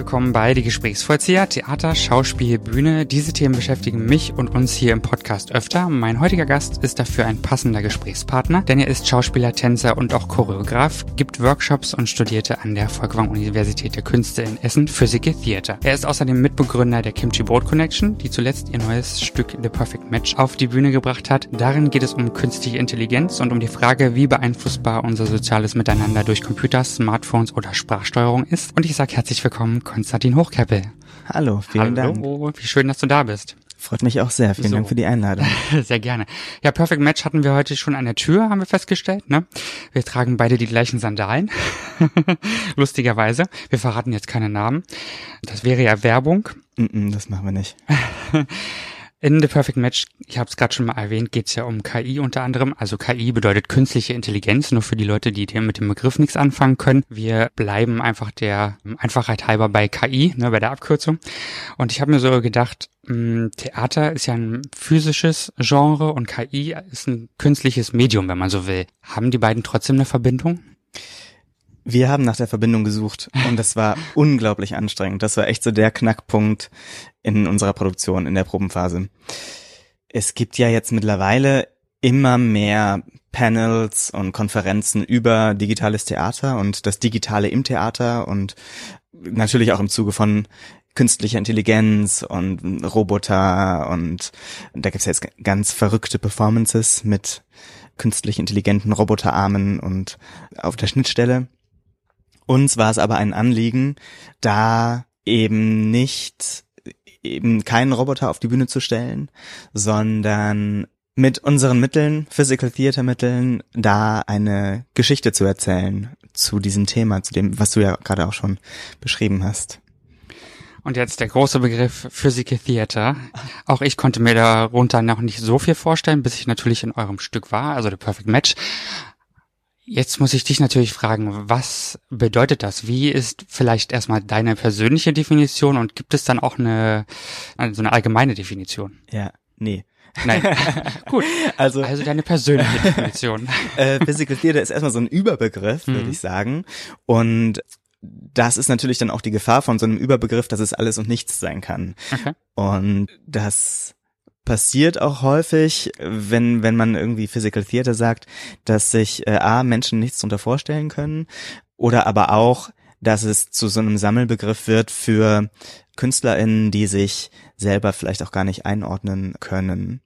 Willkommen bei Die Gesprächsvollzieher, Theater, Schauspiel, Bühne. Diese Themen beschäftigen mich und uns hier im Podcast öfter. Mein heutiger Gast ist dafür ein passender Gesprächspartner, denn er ist Schauspieler, Tänzer und auch Choreograf, gibt Workshops und studierte an der Volkwang Universität der Künste in Essen Physical Theater. Er ist außerdem Mitbegründer der Kimchi Boat Connection, die zuletzt ihr neues Stück The Perfect Match auf die Bühne gebracht hat. Darin geht es um künstliche Intelligenz und um die Frage, wie beeinflussbar unser soziales Miteinander durch Computer, Smartphones oder Sprachsteuerung ist. Und ich sage herzlich willkommen Konstantin Hochkeppel. Hallo, vielen Hallo, Dank. wie schön, dass du da bist. Freut mich auch sehr. Vielen So. Dank für die Einladung. Sehr gerne. Ja, Perfect Match hatten wir heute schon an der Tür, haben wir festgestellt. Ne? Wir tragen beide die gleichen Sandalen. Lustigerweise. Wir verraten jetzt keine Namen. Das wäre ja Werbung. Mm, mm, das machen wir nicht. In The Perfect Match, ich habe es gerade schon mal erwähnt, geht es ja um KI unter anderem. Also KI bedeutet künstliche Intelligenz, nur für die Leute, die mit dem Begriff nichts anfangen können. Wir bleiben einfach der Einfachheit halber bei KI, ne, bei der Abkürzung. Und ich habe mir so gedacht, mh, Theater ist ja ein physisches Genre und KI ist ein künstliches Medium, wenn man so will. Haben die beiden trotzdem eine Verbindung? Wir haben nach der Verbindung gesucht und das war unglaublich anstrengend. Das war echt so der Knackpunkt in unserer Produktion, in der Probenphase. Es gibt ja jetzt mittlerweile immer mehr Panels und Konferenzen über digitales Theater und das Digitale im Theater und natürlich auch im Zuge von künstlicher Intelligenz und Roboter und da gibt's jetzt ganz verrückte Performances mit künstlich intelligenten Roboterarmen und auf der Schnittstelle. Uns war es aber ein Anliegen, da eben nicht eben keinen Roboter auf die Bühne zu stellen, sondern mit unseren Mitteln, Physical Theater Mitteln, da eine Geschichte zu erzählen zu diesem Thema, zu dem, was du ja gerade auch schon beschrieben hast. Und jetzt der große Begriff Physical Theater. Auch ich konnte mir darunter noch nicht so viel vorstellen, bis ich natürlich in eurem Stück war, also The Perfect Match. Jetzt muss ich dich natürlich fragen, was bedeutet das? Wie ist vielleicht erstmal deine persönliche Definition und gibt es dann auch eine, also eine allgemeine Definition? Ja, nee. Nein. Gut. Also, Also deine persönliche Definition. äh, Physical Theater ist erstmal so ein Überbegriff, würde Mhm. ich sagen. Und das ist natürlich dann auch die Gefahr von so einem Überbegriff, dass es alles und nichts sein kann. Okay. Und das passiert auch häufig, wenn, wenn man irgendwie Physical Theater sagt, dass sich äh, A, Menschen nichts darunter vorstellen können oder aber auch, dass es zu so einem Sammelbegriff wird für KünstlerInnen, die sich selber vielleicht auch gar nicht einordnen können.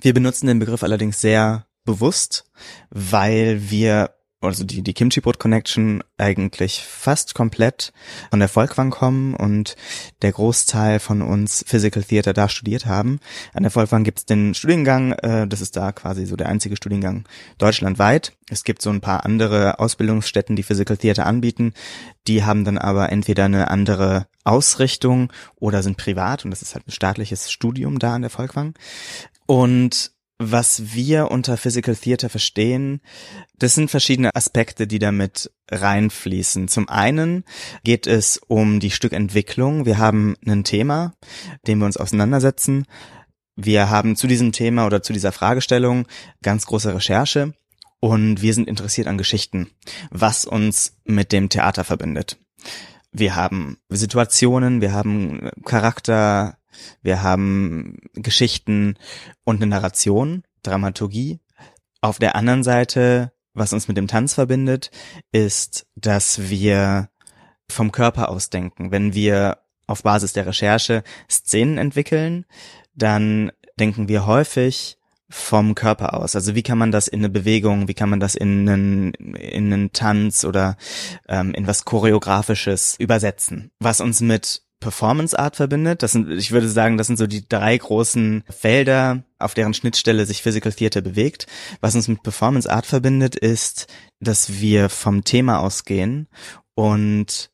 Wir benutzen den Begriff allerdings sehr bewusst, weil wir also die, die Kimchi Boat Connection eigentlich fast komplett von der Volkwang kommen und der Großteil von uns Physical Theater da studiert haben. An der Volkwang gibt's den Studiengang, äh, das ist da quasi so der einzige Studiengang deutschlandweit. Es gibt so ein paar andere Ausbildungsstätten, die Physical Theater anbieten. Die haben dann aber entweder eine andere Ausrichtung oder sind privat und das ist halt ein staatliches Studium da an der Volkwang. Und was wir unter Physical Theater verstehen, das sind verschiedene Aspekte, die damit reinfließen. Zum einen geht es um die Stückentwicklung. Wir haben ein Thema, dem wir uns auseinandersetzen. Wir haben zu diesem Thema oder zu dieser Fragestellung ganz große Recherche und wir sind interessiert an Geschichten, was uns mit dem Theater verbindet. Wir haben Situationen, wir haben Charakter, wir haben Geschichten und eine Narration, Dramaturgie. Auf der anderen Seite, was uns mit dem Tanz verbindet, ist, dass wir vom Körper aus denken. Wenn wir auf Basis der Recherche Szenen entwickeln, dann denken wir häufig vom Körper aus. Also wie kann man das in eine Bewegung, wie kann man das in einen, in einen Tanz oder ähm, in was Choreografisches übersetzen? Was uns mit Performance Art verbindet. Das sind, ich würde sagen, das sind so die drei großen Felder, auf deren Schnittstelle sich Physical Theater bewegt. Was uns mit Performance Art verbindet, ist, dass wir vom Thema ausgehen und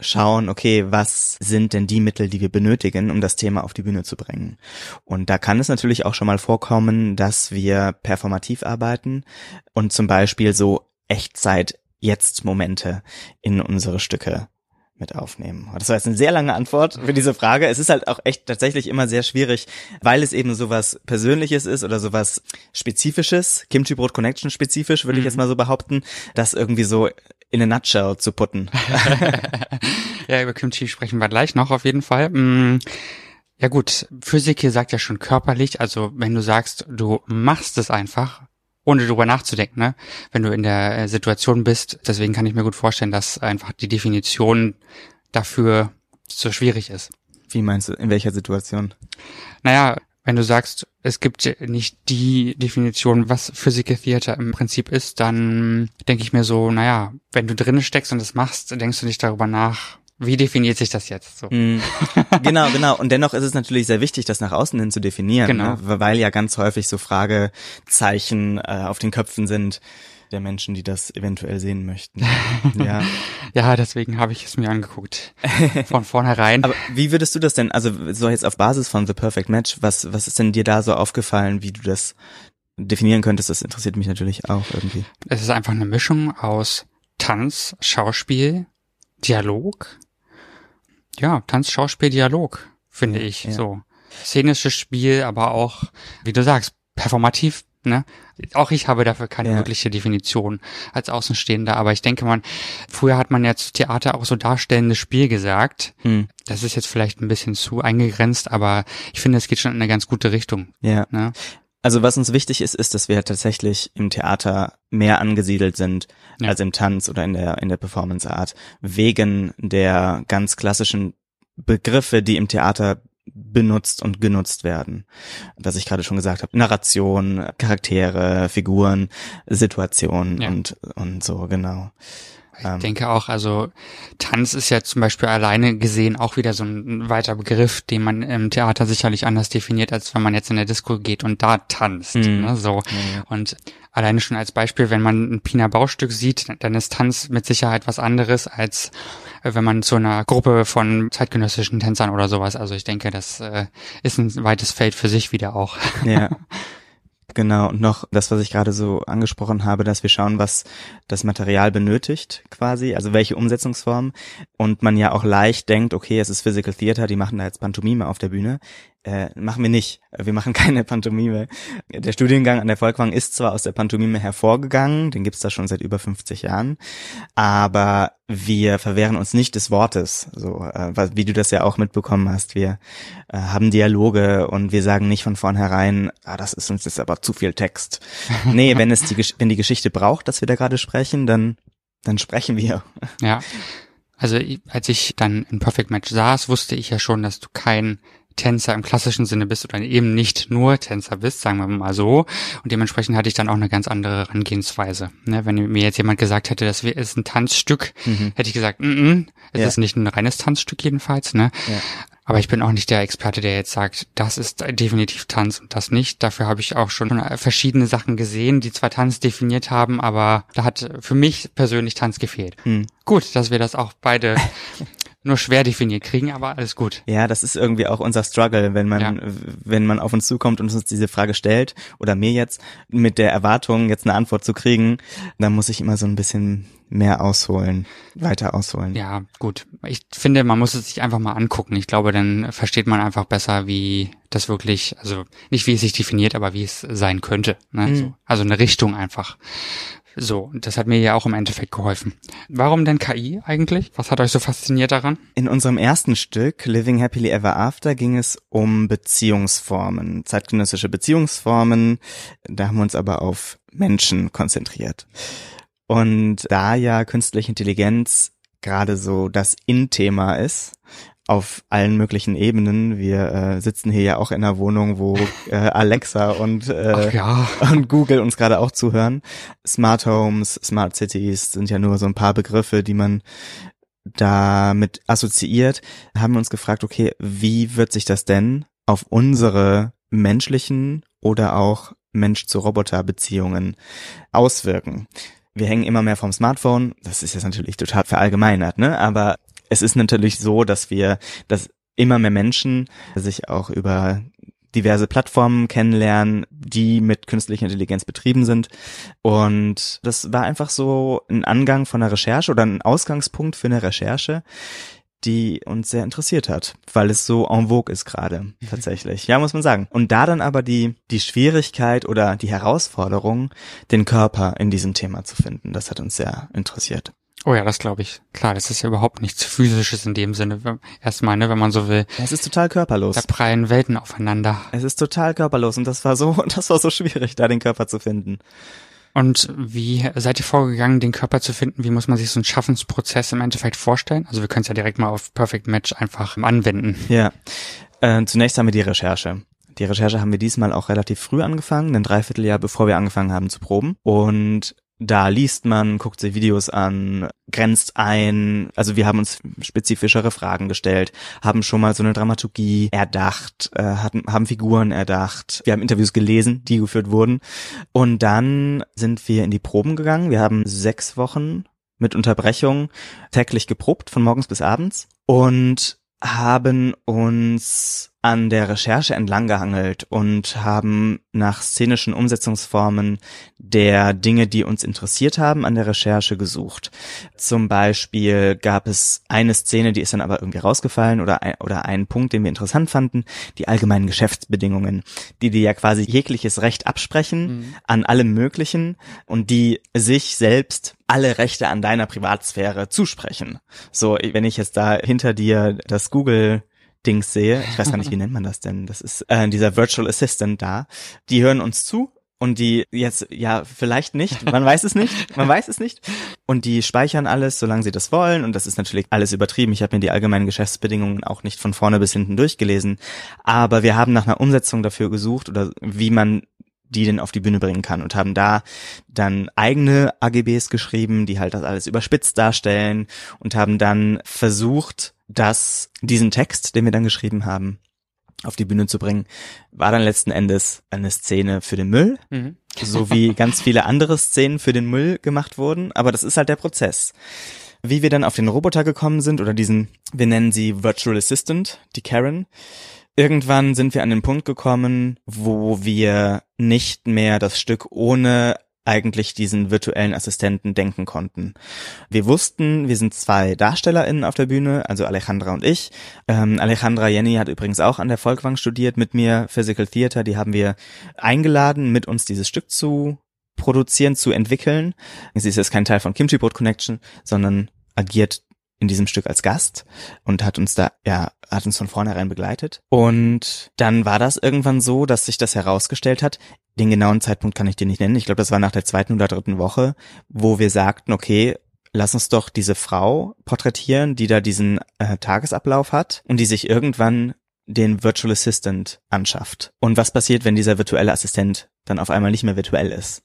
schauen, okay, was sind denn die Mittel, die wir benötigen, um das Thema auf die Bühne zu bringen. Und da kann es natürlich auch schon mal vorkommen, dass wir performativ arbeiten und zum Beispiel so Echtzeit-Jetzt-Momente in unsere Stücke mit aufnehmen? Das war jetzt eine sehr lange Antwort für diese Frage. Es ist halt auch echt tatsächlich immer sehr schwierig, weil es eben sowas Persönliches ist oder sowas Spezifisches, Kimchi Brot Connection spezifisch, würde mhm. ich jetzt mal so behaupten, das irgendwie so in a nutshell zu putten. ja, über Kimchi sprechen wir gleich noch auf jeden Fall. Mm, ja gut, Physik hier sagt ja schon körperlich, also wenn du sagst, du machst es einfach, ohne drüber nachzudenken, ne? wenn du in der äh, Situation bist. Deswegen kann ich mir gut vorstellen, dass einfach die Definition dafür so schwierig ist. Wie meinst du, in welcher Situation? Naja, wenn du sagst, es gibt nicht die Definition, was Physical Theater im Prinzip ist, dann denke ich mir so, naja, wenn du drinnen steckst und es machst, denkst du nicht darüber nach, wie definiert sich das jetzt so? Mm, genau, genau. Und dennoch ist es natürlich sehr wichtig, das nach außen hin zu definieren, genau. ne? weil ja ganz häufig so Fragezeichen äh, auf den Köpfen sind der Menschen, die das eventuell sehen möchten. Ja, ja deswegen habe ich es mir angeguckt. Von vornherein. Aber wie würdest du das denn, also so jetzt auf Basis von The Perfect Match, was, was ist denn dir da so aufgefallen, wie du das definieren könntest? Das interessiert mich natürlich auch irgendwie. Es ist einfach eine Mischung aus Tanz, Schauspiel, Dialog ja, Tanz, Schauspiel, Dialog, finde ich, ja. so. Szenisches Spiel, aber auch, wie du sagst, performativ, ne? Auch ich habe dafür keine ja. wirkliche Definition als Außenstehender, aber ich denke man, früher hat man ja zu Theater auch so darstellendes Spiel gesagt. Hm. Das ist jetzt vielleicht ein bisschen zu eingegrenzt, aber ich finde, es geht schon in eine ganz gute Richtung. Ja. Ne? Also was uns wichtig ist, ist, dass wir tatsächlich im Theater mehr angesiedelt sind ja. als im Tanz oder in der, in der Performance Art, wegen der ganz klassischen Begriffe, die im Theater benutzt und genutzt werden. Was ich gerade schon gesagt habe. Narration, Charaktere, Figuren, Situationen ja. und, und so, genau. Ich ähm, denke auch, also Tanz ist ja zum Beispiel alleine gesehen auch wieder so ein weiter Begriff, den man im Theater sicherlich anders definiert, als wenn man jetzt in der Disco geht und da tanzt. Mhm. Ne, so. Ja, Und alleine schon als Beispiel, wenn man ein Pina Baustück sieht, dann ist Tanz mit Sicherheit was anderes, als äh, wenn man zu einer Gruppe von zeitgenössischen Tänzern oder sowas. Also ich denke, das äh, ist ein weites Feld für sich wieder auch. Ja. Genau, und noch das, was ich gerade so angesprochen habe, dass wir schauen, was das Material benötigt quasi, also welche Umsetzungsform. Und man ja auch leicht denkt, okay, es ist Physical Theater, die machen da jetzt Pantomime auf der Bühne. Äh, machen wir nicht. Wir machen keine Pantomime. Der Studiengang an der Volkwang ist zwar aus der Pantomime hervorgegangen, den gibt's da schon seit über 50 Jahren, aber wir verwehren uns nicht des Wortes, so äh, wie du das ja auch mitbekommen hast. Wir äh, haben Dialoge und wir sagen nicht von vornherein, ah, das ist uns jetzt aber zu viel Text. nee, wenn es die wenn die Geschichte braucht, dass wir da gerade sprechen, dann dann sprechen wir. Ja. Also als ich dann in Perfect Match saß, wusste ich ja schon, dass du kein Tänzer im klassischen Sinne bist oder eben nicht nur Tänzer bist, sagen wir mal so. Und dementsprechend hatte ich dann auch eine ganz andere Herangehensweise. Ne, wenn mir jetzt jemand gesagt hätte, das ist ein Tanzstück, mhm. hätte ich gesagt, mm -mm, es ja. ist nicht ein reines Tanzstück jedenfalls. Ne? Ja. Aber ich bin auch nicht der Experte, der jetzt sagt, das ist definitiv Tanz und das nicht. Dafür habe ich auch schon verschiedene Sachen gesehen, die zwar Tanz definiert haben, aber da hat für mich persönlich Tanz gefehlt. Mhm. Gut, dass wir das auch beide nur schwer definiert kriegen, aber alles gut. Ja, das ist irgendwie auch unser Struggle, wenn man, ja. wenn man auf uns zukommt und uns diese Frage stellt, oder mir jetzt, mit der Erwartung, jetzt eine Antwort zu kriegen, dann muss ich immer so ein bisschen mehr ausholen, weiter ausholen. Ja, gut. Ich finde, man muss es sich einfach mal angucken. Ich glaube, dann versteht man einfach besser, wie das wirklich, also nicht wie es sich definiert, aber wie es sein könnte. Ne? Mhm. So, also eine Richtung einfach. So, das hat mir ja auch im Endeffekt geholfen. Warum denn KI eigentlich? Was hat euch so fasziniert daran? In unserem ersten Stück, Living Happily Ever After, ging es um Beziehungsformen, zeitgenössische Beziehungsformen. Da haben wir uns aber auf Menschen konzentriert. Und da ja künstliche Intelligenz gerade so das In-Thema ist, auf allen möglichen Ebenen. Wir äh, sitzen hier ja auch in einer Wohnung, wo äh, Alexa und, äh, ja. und Google uns gerade auch zuhören. Smart Homes, Smart Cities sind ja nur so ein paar Begriffe, die man damit assoziiert. Haben wir uns gefragt, okay, wie wird sich das denn auf unsere menschlichen oder auch Mensch-zu-Roboter-Beziehungen auswirken? wir hängen immer mehr vom Smartphone. Das ist jetzt natürlich total verallgemeinert, ne? Aber es ist natürlich so, dass wir, dass immer mehr Menschen sich auch über diverse Plattformen kennenlernen, die mit künstlicher Intelligenz betrieben sind. Und das war einfach so ein Angang von einer Recherche oder ein Ausgangspunkt für eine Recherche, die uns sehr interessiert hat, weil es so en vogue ist gerade tatsächlich. Ja, muss man sagen. Und da dann aber die die Schwierigkeit oder die Herausforderung, den Körper in diesem Thema zu finden, das hat uns sehr interessiert. Oh ja, das glaube ich. Klar, das ist ja überhaupt nichts Physisches in dem Sinne. Erstmal, ne, wenn man so will. Es ist total körperlos. Da prallen Welten aufeinander. Es ist total körperlos und das war so, das war so schwierig, da den Körper zu finden. Und wie seid ihr vorgegangen, den Körper zu finden? Wie muss man sich so einen Schaffensprozess im Endeffekt vorstellen? Also wir können es ja direkt mal auf Perfect Match einfach anwenden. Ja. Äh, zunächst haben wir die Recherche. Die Recherche haben wir diesmal auch relativ früh angefangen, ein Dreivierteljahr bevor wir angefangen haben zu proben. Und da liest man, guckt sich Videos an, grenzt ein. Also wir haben uns spezifischere Fragen gestellt, haben schon mal so eine Dramaturgie erdacht, äh, hatten, haben Figuren erdacht. Wir haben Interviews gelesen, die geführt wurden. Und dann sind wir in die Proben gegangen. Wir haben sechs Wochen mit Unterbrechung täglich geprobt, von morgens bis abends. Und haben uns an der Recherche entlang gehangelt und haben nach szenischen Umsetzungsformen der Dinge, die uns interessiert haben, an der Recherche gesucht. Zum Beispiel gab es eine Szene, die ist dann aber irgendwie rausgefallen oder ein, oder einen Punkt, den wir interessant fanden, die allgemeinen Geschäftsbedingungen, die dir ja quasi jegliches Recht absprechen mhm. an allem Möglichen und die sich selbst alle Rechte an deiner Privatsphäre zusprechen. So, wenn ich jetzt da hinter dir das Google Dings sehe, ich weiß gar nicht, wie nennt man das denn? Das ist äh, dieser Virtual Assistant da. Die hören uns zu und die jetzt, ja, vielleicht nicht, man weiß es nicht, man weiß es nicht. Und die speichern alles, solange sie das wollen. Und das ist natürlich alles übertrieben. Ich habe mir die allgemeinen Geschäftsbedingungen auch nicht von vorne bis hinten durchgelesen. Aber wir haben nach einer Umsetzung dafür gesucht oder wie man die denn auf die Bühne bringen kann und haben da dann eigene AGBs geschrieben, die halt das alles überspitzt darstellen und haben dann versucht, dass diesen Text, den wir dann geschrieben haben, auf die Bühne zu bringen, war dann letzten Endes eine Szene für den Müll, mhm. so wie ganz viele andere Szenen für den Müll gemacht wurden. Aber das ist halt der Prozess. Wie wir dann auf den Roboter gekommen sind oder diesen, wir nennen sie Virtual Assistant, die Karen, Irgendwann sind wir an den Punkt gekommen, wo wir nicht mehr das Stück ohne eigentlich diesen virtuellen Assistenten denken konnten. Wir wussten, wir sind zwei DarstellerInnen auf der Bühne, also Alejandra und ich. Ähm, Alejandra Jenny hat übrigens auch an der Volkwang studiert mit mir, Physical Theater, die haben wir eingeladen, mit uns dieses Stück zu produzieren, zu entwickeln. Sie ist jetzt kein Teil von Kimchi Boat Connection, sondern agiert in diesem Stück als Gast und hat uns da, ja, hat uns von vornherein begleitet. Und dann war das irgendwann so, dass sich das herausgestellt hat. Den genauen Zeitpunkt kann ich dir nicht nennen. Ich glaube, das war nach der zweiten oder dritten Woche, wo wir sagten, okay, lass uns doch diese Frau porträtieren, die da diesen äh, Tagesablauf hat und die sich irgendwann den Virtual Assistant anschafft. Und was passiert, wenn dieser virtuelle Assistent dann auf einmal nicht mehr virtuell ist?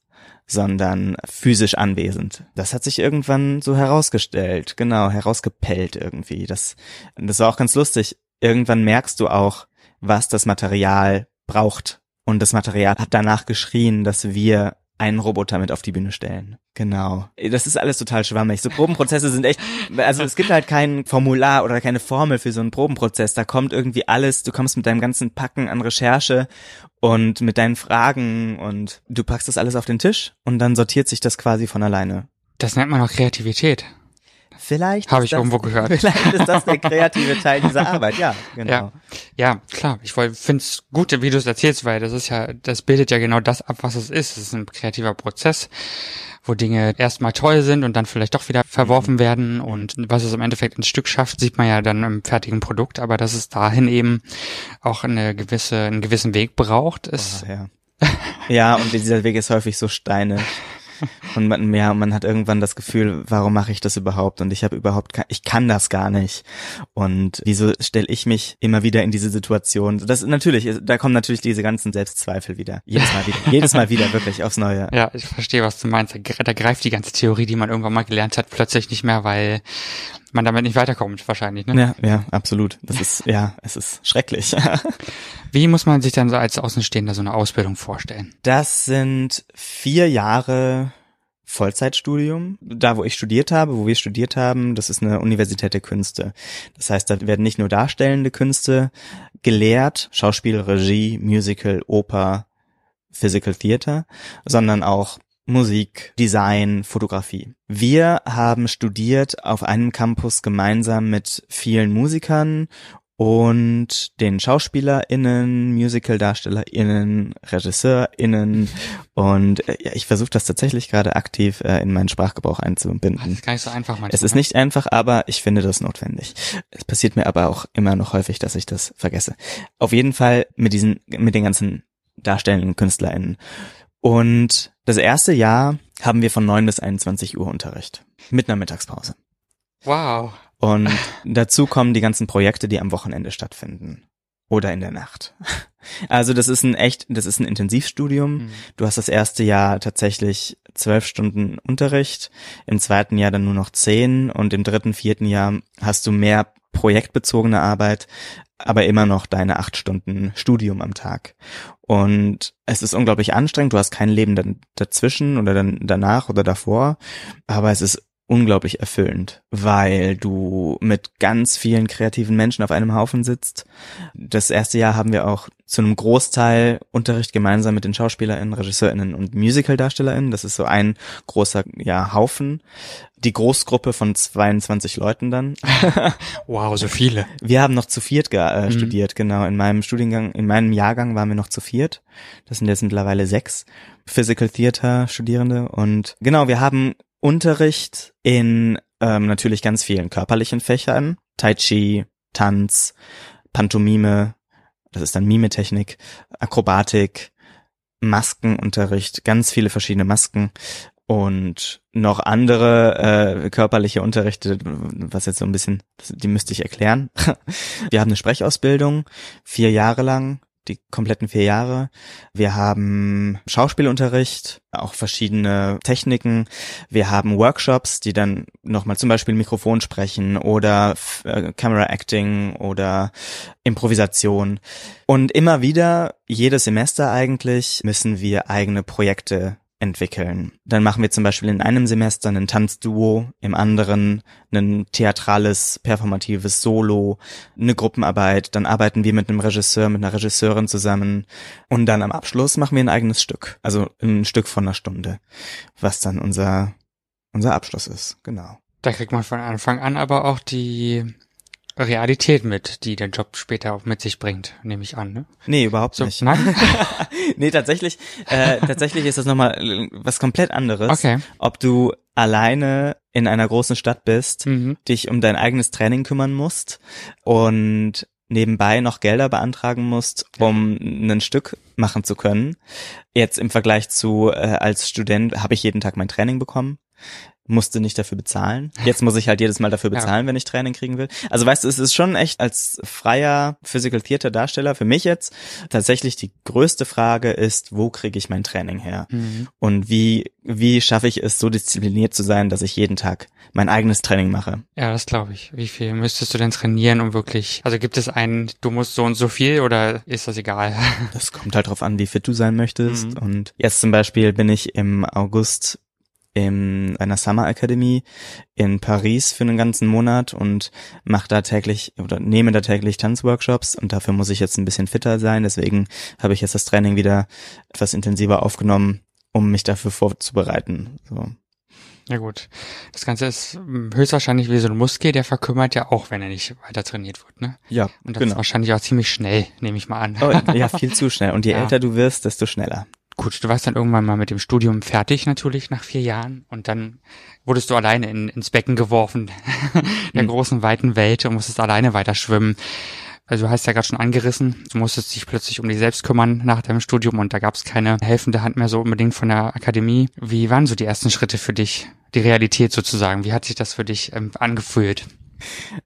Sondern physisch anwesend. Das hat sich irgendwann so herausgestellt, genau, herausgepellt irgendwie. Das, das war auch ganz lustig. Irgendwann merkst du auch, was das Material braucht. Und das Material hat danach geschrien, dass wir einen Roboter mit auf die Bühne stellen. Genau. Das ist alles total schwammig. So Probenprozesse sind echt, also es gibt halt kein Formular oder keine Formel für so einen Probenprozess. Da kommt irgendwie alles, du kommst mit deinem ganzen Packen an Recherche und mit deinen Fragen und du packst das alles auf den Tisch und dann sortiert sich das quasi von alleine. Das nennt man auch Kreativität. Vielleicht habe ich das, irgendwo gehört. Vielleicht ist das der kreative Teil dieser Arbeit, ja, genau. Ja, ja klar. Ich finde es gut, wie du es erzählst, weil das ist ja, das bildet ja genau das ab, was es ist. Es ist ein kreativer Prozess, wo Dinge erstmal toll sind und dann vielleicht doch wieder verworfen mhm. werden und was es im Endeffekt ins Stück schafft, sieht man ja dann im fertigen Produkt, aber dass es dahin eben auch eine gewisse, einen gewissen Weg braucht, ist. Oh, ja. ja, und dieser Weg ist häufig so steinig. Und man, ja, man hat irgendwann das Gefühl, warum mache ich das überhaupt? Und ich habe überhaupt, ich kann das gar nicht. Und wieso stelle ich mich immer wieder in diese Situation? Das natürlich, da kommen natürlich diese ganzen Selbstzweifel wieder. Jedes Mal wieder, jedes Mal wieder wirklich aufs Neue. Ja, ich verstehe, was du meinst. Da greift die ganze Theorie, die man irgendwann mal gelernt hat, plötzlich nicht mehr, weil man damit nicht weiterkommt, wahrscheinlich, ne? Ja, ja, absolut. Das ist, ja, es ist schrecklich. Wie muss man sich dann so als Außenstehender so eine Ausbildung vorstellen? Das sind vier Jahre Vollzeitstudium, da wo ich studiert habe, wo wir studiert haben, das ist eine Universität der Künste. Das heißt, da werden nicht nur darstellende Künste gelehrt, Schauspiel, Regie, Musical, Oper, Physical Theater, sondern auch Musik, Design, Fotografie. Wir haben studiert auf einem Campus gemeinsam mit vielen Musikern und den SchauspielerInnen, Musical-DarstellerInnen, RegisseurInnen und äh, ja, ich versuche das tatsächlich gerade aktiv äh, in meinen Sprachgebrauch einzubinden. Das ist gar nicht so einfach manchmal. Es ist nicht einfach, aber ich finde das notwendig. Es passiert mir aber auch immer noch häufig, dass ich das vergesse. Auf jeden Fall mit diesen, mit den ganzen darstellenden KünstlerInnen. Und das erste Jahr haben wir von 9 bis 21 Uhr Unterricht. Mit einer Mittagspause. Wow. Und dazu kommen die ganzen Projekte, die am Wochenende stattfinden. Oder in der Nacht. Also das ist ein echt, das ist ein Intensivstudium. Mhm. Du hast das erste Jahr tatsächlich zwölf Stunden Unterricht, im zweiten Jahr dann nur noch zehn und im dritten, vierten Jahr hast du mehr projektbezogene Arbeit, aber immer noch deine acht Stunden Studium am Tag. Und es ist unglaublich anstrengend. Du hast kein Leben dazwischen oder dann danach oder davor, aber es ist unglaublich erfüllend, weil du mit ganz vielen kreativen Menschen auf einem Haufen sitzt. Das erste Jahr haben wir auch zu einem Großteil Unterricht gemeinsam mit den SchauspielerInnen, RegisseurInnen und MusicaldarstellerInnen. Das ist so ein großer ja, Haufen. Die Großgruppe von 22 Leuten dann. wow, so viele. Wir haben noch zu viert äh, mhm. studiert, genau. In meinem Studiengang, in meinem Jahrgang waren wir noch zu viert. Das sind jetzt mittlerweile sechs Physical Theater Studierende. Und genau, wir haben Unterricht in ähm, natürlich ganz vielen körperlichen Fächern. Tai Chi, Tanz, Pantomime, das ist dann Mimetechnik, Akrobatik, Maskenunterricht, ganz viele verschiedene Masken und noch andere äh, körperliche Unterrichte, was jetzt so ein bisschen, die müsste ich erklären. Wir haben eine Sprechausbildung, vier Jahre lang, die kompletten vier Jahre. Wir haben Schauspielunterricht, auch verschiedene Techniken. Wir haben Workshops, die dann nochmal zum Beispiel Mikrofon sprechen oder äh, Camera Acting oder Improvisation. Und immer wieder, jedes Semester eigentlich, müssen wir eigene Projekte entwickeln. Dann machen wir zum Beispiel in einem Semester einen Tanzduo, im anderen ein theatrales, performatives Solo, eine Gruppenarbeit, dann arbeiten wir mit einem Regisseur, mit einer Regisseurin zusammen und dann am Abschluss machen wir ein eigenes Stück, also ein Stück von einer Stunde, was dann unser, unser Abschluss ist, genau. Da kriegt man von Anfang an aber auch die Realität mit, die der Job später auch mit sich bringt, nehme ich an. Ne? Nee, überhaupt so, nicht. Nein? nee, tatsächlich, äh, tatsächlich ist das nochmal äh, was komplett anderes. Okay. Ob du alleine in einer großen Stadt bist, mhm. dich um dein eigenes Training kümmern musst und nebenbei noch Gelder beantragen musst, um ein Stück machen zu können. Jetzt im Vergleich zu äh, als Student habe ich jeden Tag mein Training bekommen musste nicht dafür bezahlen. Jetzt muss ich halt jedes Mal dafür bezahlen, ja. wenn ich Training kriegen will. Also weißt du, es ist schon echt als freier Physical Theater Darsteller für mich jetzt tatsächlich die größte Frage ist, wo kriege ich mein Training her? Mhm. Und wie wie schaffe ich es so diszipliniert zu sein, dass ich jeden Tag mein eigenes Training mache? Ja, das glaube ich. Wie viel müsstest du denn trainieren, um wirklich Also gibt es einen, du musst so und so viel oder ist das egal? Das kommt halt drauf an, wie fit du sein möchtest mhm. und jetzt zum Beispiel bin ich im August in einer Summer Academy in Paris für einen ganzen Monat und mache da täglich oder nehme da täglich Tanzworkshops und dafür muss ich jetzt ein bisschen fitter sein. Deswegen habe ich jetzt das Training wieder etwas intensiver aufgenommen, um mich dafür vorzubereiten. So. Ja gut. Das Ganze ist höchstwahrscheinlich wie so ein Muskel, der verkümmert ja auch, wenn er nicht weiter trainiert wird, ne? Ja. Und das genau. ist wahrscheinlich auch ziemlich schnell, nehme ich mal an. Oh, ja, viel zu schnell. Und je ja. älter du wirst, desto schneller. Gut, du warst dann irgendwann mal mit dem Studium fertig natürlich nach vier Jahren und dann wurdest du alleine in, ins Becken geworfen der mhm. großen weiten Welt und musstest alleine weiter schwimmen. Also du hast ja gerade schon angerissen, du musstest dich plötzlich um dich selbst kümmern nach deinem Studium und da gab es keine helfende Hand mehr so unbedingt von der Akademie. Wie waren so die ersten Schritte für dich, die Realität sozusagen? Wie hat sich das für dich ähm, angefühlt?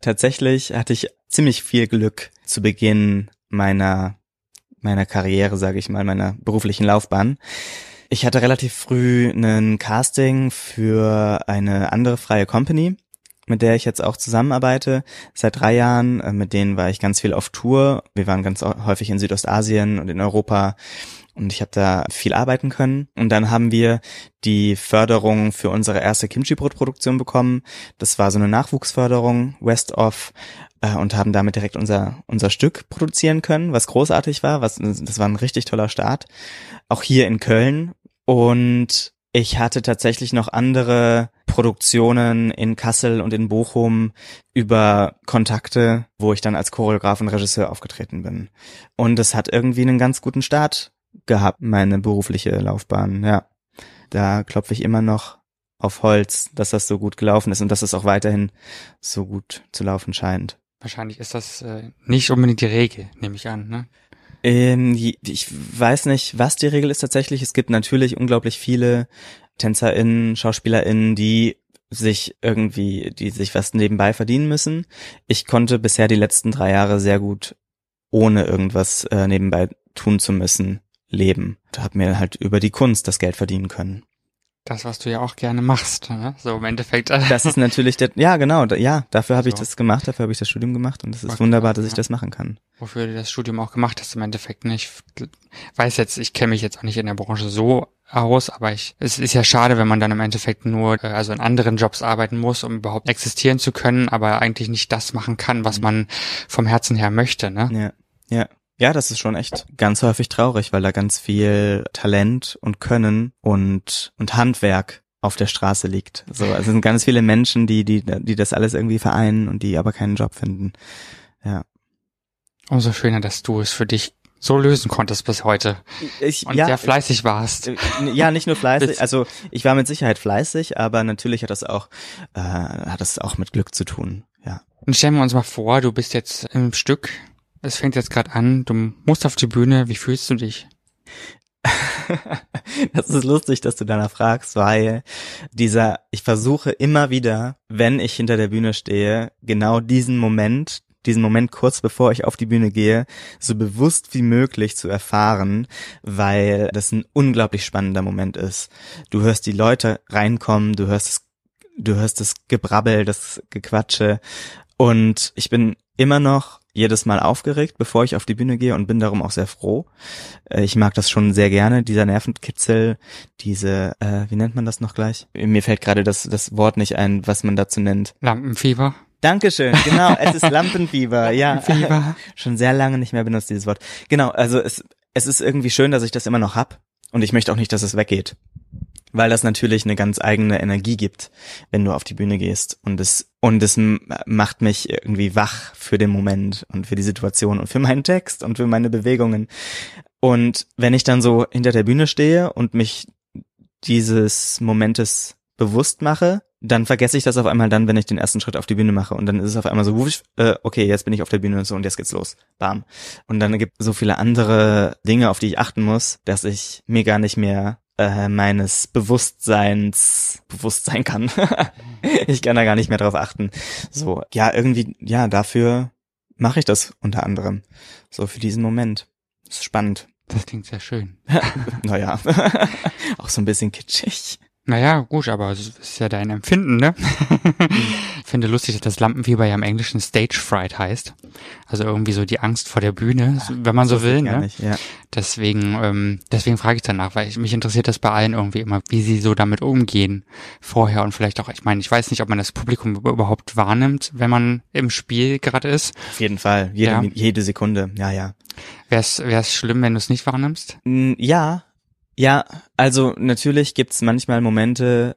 Tatsächlich hatte ich ziemlich viel Glück zu Beginn meiner meiner Karriere, sage ich mal, meiner beruflichen Laufbahn. Ich hatte relativ früh einen Casting für eine andere freie Company, mit der ich jetzt auch zusammenarbeite seit drei Jahren. Mit denen war ich ganz viel auf Tour. Wir waren ganz häufig in Südostasien und in Europa und ich habe da viel arbeiten können. Und dann haben wir die Förderung für unsere erste Kimchi-Brotproduktion bekommen. Das war so eine Nachwuchsförderung, West of, äh, und haben damit direkt unser, unser Stück produzieren können, was großartig war. Was, das war ein richtig toller Start. Auch hier in Köln. Und ich hatte tatsächlich noch andere Produktionen in Kassel und in Bochum über Kontakte, wo ich dann als Choreograf und Regisseur aufgetreten bin. Und es hat irgendwie einen ganz guten Start gehabt, meine berufliche Laufbahn, ja. Da klopfe ich immer noch auf Holz, dass das so gut gelaufen ist und dass es auch weiterhin so gut zu laufen scheint. Wahrscheinlich ist das äh, nicht unbedingt die Regel, nehme ich an, ne? Ähm, ich weiß nicht, was die Regel ist tatsächlich. Es gibt natürlich unglaublich viele TänzerInnen, SchauspielerInnen, die sich irgendwie, die sich was nebenbei verdienen müssen. Ich konnte bisher die letzten drei Jahre sehr gut ohne irgendwas äh, nebenbei tun zu müssen leben. Und habe mir halt über die Kunst das Geld verdienen können. Das, was du ja auch gerne machst, ne? so im Endeffekt. Das ist natürlich der, ja genau, ja, dafür habe so. ich das gemacht, dafür habe ich das Studium gemacht und es ist okay, wunderbar, dass ja. ich das machen kann. Wofür du das Studium auch gemacht hast im Endeffekt. Ne? Ich weiß jetzt, ich kenne mich jetzt auch nicht in der Branche so aus, aber ich, es ist ja schade, wenn man dann im Endeffekt nur, äh, also in anderen Jobs arbeiten muss, um überhaupt existieren zu können, aber eigentlich nicht das machen kann, was mhm. man vom Herzen her möchte, ne? Ja, ja. Ja, das ist schon echt ganz häufig traurig, weil da ganz viel Talent und Können und, und Handwerk auf der Straße liegt. So, also es sind ganz viele Menschen, die, die, die das alles irgendwie vereinen und die aber keinen Job finden. Ja. Umso schöner, dass du es für dich so lösen konntest bis heute. Ich, und ja, sehr fleißig warst. Äh, ja, nicht nur fleißig, also ich war mit Sicherheit fleißig, aber natürlich hat das auch, äh, hat das auch mit Glück zu tun, ja. Und stellen wir uns mal vor, du bist jetzt im Stück es fängt jetzt gerade an, du musst auf die Bühne, wie fühlst du dich? das ist lustig, dass du danach fragst, weil dieser, ich versuche immer wieder, wenn ich hinter der Bühne stehe, genau diesen Moment, diesen Moment kurz bevor ich auf die Bühne gehe, so bewusst wie möglich zu erfahren, weil das ein unglaublich spannender Moment ist. Du hörst die Leute reinkommen, du hörst es, du hörst das Gebrabbel, das Gequatsche und ich bin immer noch jedes Mal aufgeregt, bevor ich auf die Bühne gehe und bin darum auch sehr froh. Äh, ich mag das schon sehr gerne, dieser Nervenkitzel, diese, äh, wie nennt man das noch gleich? Mir fällt gerade das, das Wort nicht ein, was man dazu nennt. Lampenfieber. Dankeschön, genau, es ist Lampenfieber, ja. Lampenfieber. Schon sehr lange nicht mehr benutzt, dieses Wort. Genau, also es, es ist irgendwie schön, dass ich das immer noch hab und ich möchte auch nicht, dass es weggeht weil das natürlich eine ganz eigene Energie gibt, wenn du auf die Bühne gehst und es und es macht mich irgendwie wach für den Moment und für die Situation und für meinen Text und für meine Bewegungen. Und wenn ich dann so hinter der Bühne stehe und mich dieses Momentes bewusst mache, dann vergesse ich das auf einmal dann, wenn ich den ersten Schritt auf die Bühne mache und dann ist es auf einmal so, äh, okay, jetzt bin ich auf der Bühne und so und jetzt geht's los. Bam. Und dann gibt es so viele andere Dinge, auf die ich achten muss, dass ich mir gar nicht mehr äh, meines Bewusstseins bewusst sein kann. ich kann da gar nicht mehr drauf achten. So, ja, irgendwie, ja, dafür mache ich das unter anderem. So für diesen Moment. Das ist spannend. Das klingt sehr schön. naja, auch so ein bisschen kitschig. Naja, gut, aber es ist ja dein Empfinden, ne? ich finde lustig, dass das Lampenfieber ja im Englischen Stage Fright heißt. Also irgendwie so die Angst vor der Bühne, Ach, wenn man so will, ne? Nicht, ja. Deswegen, ähm, deswegen frage ich danach, weil ich, mich interessiert das bei allen irgendwie immer, wie sie so damit umgehen vorher und vielleicht auch, ich meine, ich weiß nicht, ob man das Publikum überhaupt wahrnimmt, wenn man im Spiel gerade ist. Auf jeden Fall, jede, ja. jede Sekunde, ja, ja. Wäre es schlimm, wenn du es nicht wahrnimmst? Ja, ja, also natürlich gibt's manchmal Momente,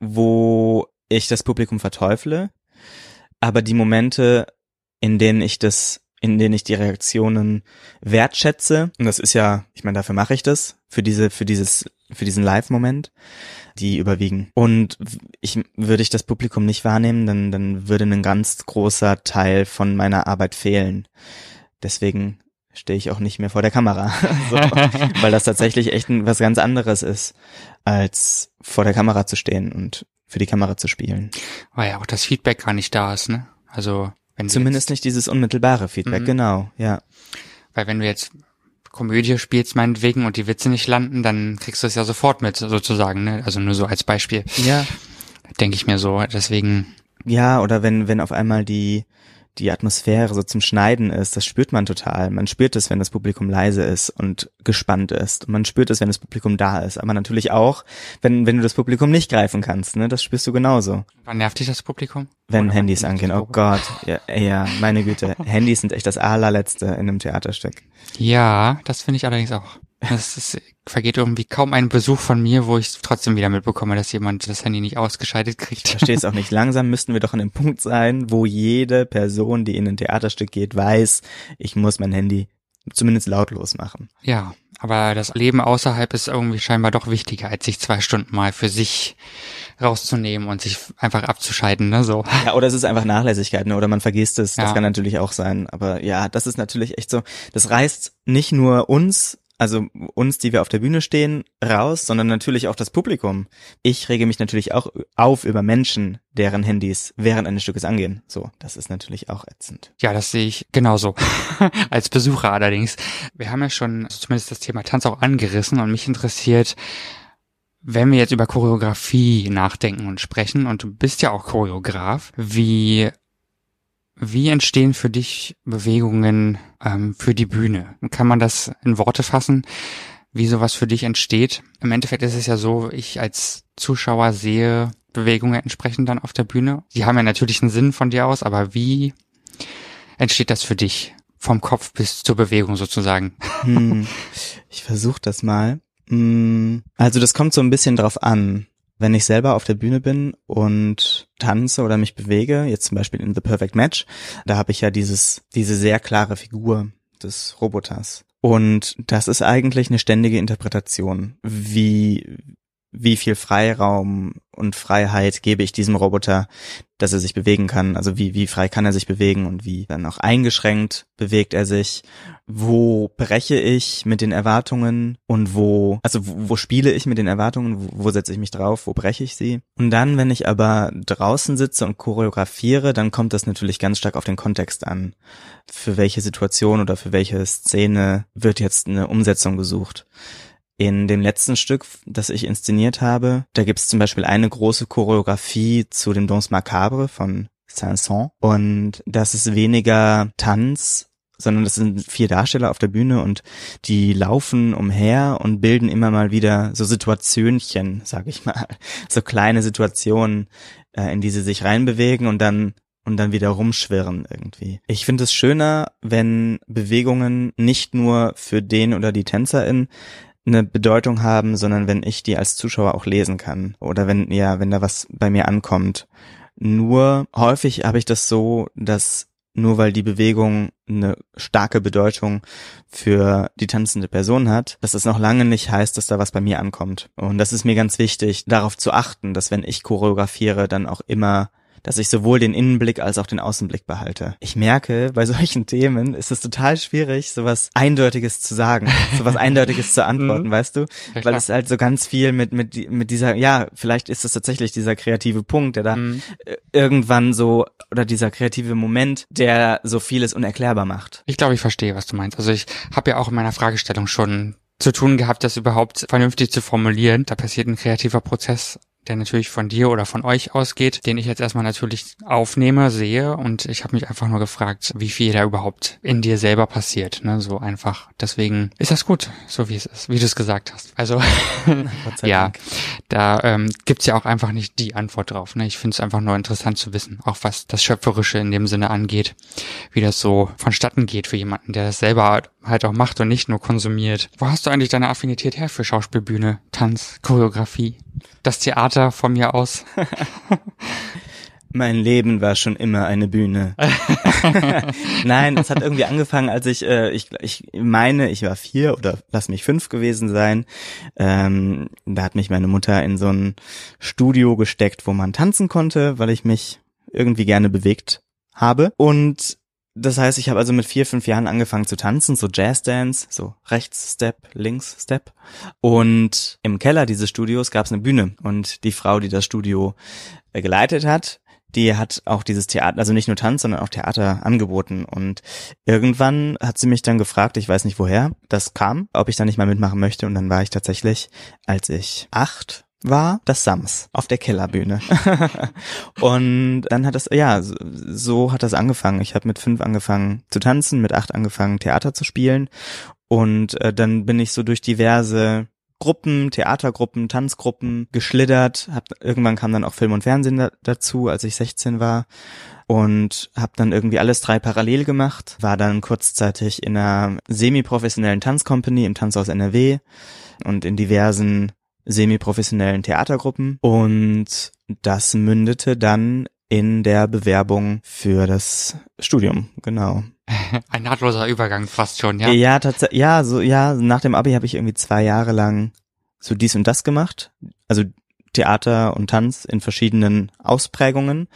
wo ich das Publikum verteufle, aber die Momente, in denen ich das, in denen ich die Reaktionen wertschätze, und das ist ja, ich meine, dafür mache ich das, für diese, für dieses, für diesen Live-Moment, die überwiegen. Und ich würde ich das Publikum nicht wahrnehmen, dann, dann würde ein ganz großer Teil von meiner Arbeit fehlen. Deswegen stehe ich auch nicht mehr vor der Kamera. so, weil das tatsächlich echt was ganz anderes ist, als vor der Kamera zu stehen und für die Kamera zu spielen. Weil ja auch das Feedback gar nicht da ist, ne? Also wenn Zumindest nicht dieses unmittelbare Feedback, mhm. genau, ja. Weil wenn du jetzt Komödie spielst meinetwegen und die Witze nicht landen, dann kriegst du es ja sofort mit, sozusagen, ne? Also nur so als Beispiel. Ja. Denke ich mir so, deswegen. Ja, oder wenn, wenn auf einmal die, die Atmosphäre so zum Schneiden ist, das spürt man total. Man spürt es, wenn das Publikum leise ist und gespannt ist. Und man spürt es, wenn das Publikum da ist. Aber natürlich auch, wenn, wenn du das Publikum nicht greifen kannst, ne? Das spürst du genauso. Wann nervt dich das Publikum? Wenn Oder Handys angehen. Oh Gott. Ja, ja, meine Güte. Handys sind echt das allerletzte in einem Theaterstück. Ja, das finde ich allerdings auch. Es ist, vergeht irgendwie kaum ein Besuch von mir, wo ich trotzdem wieder mitbekomme, dass jemand das Handy nicht ausgeschaltet kriegt. Ich verstehe es auch nicht. Langsam müssten wir doch an dem Punkt sein, wo jede Person, die in ein Theaterstück geht, weiß, ich muss mein Handy zumindest lautlos machen. Ja, aber das Leben außerhalb ist irgendwie scheinbar doch wichtiger, als sich zwei Stunden mal für sich rauszunehmen und sich einfach abzuschalten, ne, so. Ja, oder es ist einfach Nachlässigkeit, ne, oder man vergisst es, das Ja. kann natürlich auch sein, aber ja, das ist natürlich echt so, das reißt nicht nur uns, also uns, die wir auf der Bühne stehen, raus, sondern natürlich auch das Publikum. Ich rege mich natürlich auch auf über Menschen, deren Handys während eines Stückes angehen. So, das ist natürlich auch ätzend. Ja, das sehe ich genauso. Als Besucher allerdings. Wir haben ja schon zumindest das Thema Tanz auch angerissen und mich interessiert, wenn wir jetzt über Choreografie nachdenken und sprechen, und du bist ja auch Choreograf, wie, wie entstehen für dich Bewegungen ähm, für die Bühne? Kann man das in Worte fassen, wie sowas für dich entsteht? Im Endeffekt ist es ja so, ich als Zuschauer sehe Bewegungen entsprechend dann auf der Bühne. Die haben ja natürlich einen Sinn von dir aus, aber wie entsteht das für dich? Vom Kopf bis zur Bewegung sozusagen. Hm, ich versuche das mal. Hm, also das kommt so ein bisschen drauf an. Wenn ich selber auf der Bühne bin und tanze oder mich bewege, jetzt zum Beispiel in The Perfect Match, da habe ich ja dieses, diese sehr klare Figur des Roboters. Und das ist eigentlich eine ständige Interpretation. Wie, wie viel Freiraum und Freiheit gebe ich diesem Roboter, dass er sich bewegen kann? Also wie, wie frei kann er sich bewegen und wie dann auch eingeschränkt bewegt er sich? Wo breche ich mit den Erwartungen und wo, also wo, wo spiele ich mit den Erwartungen? Wo, wo setze ich mich drauf? Wo breche ich sie? Und dann, wenn ich aber draußen sitze und choreografiere, dann kommt das natürlich ganz stark auf den Kontext an. Für welche Situation oder für welche Szene wird jetzt eine Umsetzung gesucht? In dem letzten Stück, das ich inszeniert habe, da gibt es zum Beispiel eine große Choreografie zu dem Danse Macabre von Saint-Saëns. Und das ist weniger Tanz, sondern das sind vier Darsteller auf der Bühne und die laufen umher und bilden immer mal wieder so Situationchen, sag ich mal, so kleine Situationen, äh, in die sie sich reinbewegen und dann und dann wieder rumschwirren irgendwie. Ich finde es schöner, wenn Bewegungen nicht nur für den oder die Tänzerin eine Bedeutung haben, sondern wenn ich die als Zuschauer auch lesen kann oder wenn ja, wenn da was bei mir ankommt. Nur häufig habe ich das so, dass nur weil die Bewegung eine starke Bedeutung für die tanzende Person hat, dass es noch lange nicht heißt, dass da was bei mir ankommt. Und das ist mir ganz wichtig, darauf zu achten, dass wenn ich choreografiere, dann auch immer dass ich sowohl den Innenblick als auch den Außenblick behalte. Ich merke, bei solchen Themen ist es total schwierig, sowas Eindeutiges zu sagen, sowas Eindeutiges zu antworten, weißt du? Weil es halt so ganz viel mit, mit, mit dieser, ja, vielleicht ist es tatsächlich dieser kreative Punkt, der da Mhm. äh, irgendwann so, oder dieser kreative Moment, der so vieles unerklärbar macht. Ich glaube, ich verstehe, was du meinst. Also ich habe ja auch in meiner Fragestellung schon zu tun gehabt, das überhaupt vernünftig zu formulieren. Da passiert ein kreativer Prozess, der natürlich von dir oder von euch ausgeht, den ich jetzt erstmal natürlich aufnehme, sehe und ich habe mich einfach nur gefragt, wie viel da überhaupt in dir selber passiert, ne, so einfach. Deswegen ist das gut, so wie es ist, wie du es gesagt hast. Also ja, Dank. da ähm, gibt's ja auch einfach nicht die Antwort drauf. Ne? Ich finde es einfach nur interessant zu wissen, auch was das Schöpferische in dem Sinne angeht, wie das so vonstatten geht für jemanden, der das selber halt auch macht und nicht nur konsumiert. Wo hast du eigentlich deine Affinität her für Schauspielbühne, Tanz, Choreografie? Das Theater von mir aus. Mein Leben war schon immer eine Bühne. Nein, es hat irgendwie angefangen, als ich, äh, ich, ich meine, ich war vier oder lass mich fünf gewesen sein. Ähm, da hat mich meine Mutter in so ein Studio gesteckt, wo man tanzen konnte, weil ich mich irgendwie gerne bewegt habe. Und das heißt, ich habe also mit vier, fünf Jahren angefangen zu tanzen, so Jazzdance, so rechts Step, links Step. Und im Keller dieses Studios gab es eine Bühne. Und die Frau, die das Studio äh, geleitet hat, die hat auch dieses Theater, also nicht nur Tanz, sondern auch Theater angeboten. Und irgendwann hat sie mich dann gefragt, ich weiß nicht woher das kam, ob ich da nicht mal mitmachen möchte. Und dann war ich tatsächlich, als ich acht war, das Sams auf der Kellerbühne. und dann hat das, ja, so, hat das angefangen. Ich habe mit fünf angefangen zu tanzen, mit acht angefangen Theater zu spielen. Und äh, dann bin ich so durch diverse Gruppen, Theatergruppen, Tanzgruppen geschlittert. Hab, irgendwann kam dann auch Film und Fernsehen da, dazu, als ich 16 war. und habe dann irgendwie alles drei parallel gemacht, war dann kurzzeitig in einer semi-professionellen Tanzcompany im Tanzhaus NRW und in diversen semi-professionellen Theatergruppen und das mündete dann in der Bewerbung für das Studium, genau. Ein nahtloser Übergang fast schon, ja. Ja, tatsächlich, ja, so, ja, nach dem Abi habe ich irgendwie zwei Jahre lang so dies und das gemacht. Also Theater und Tanz in verschiedenen Ausprägungen.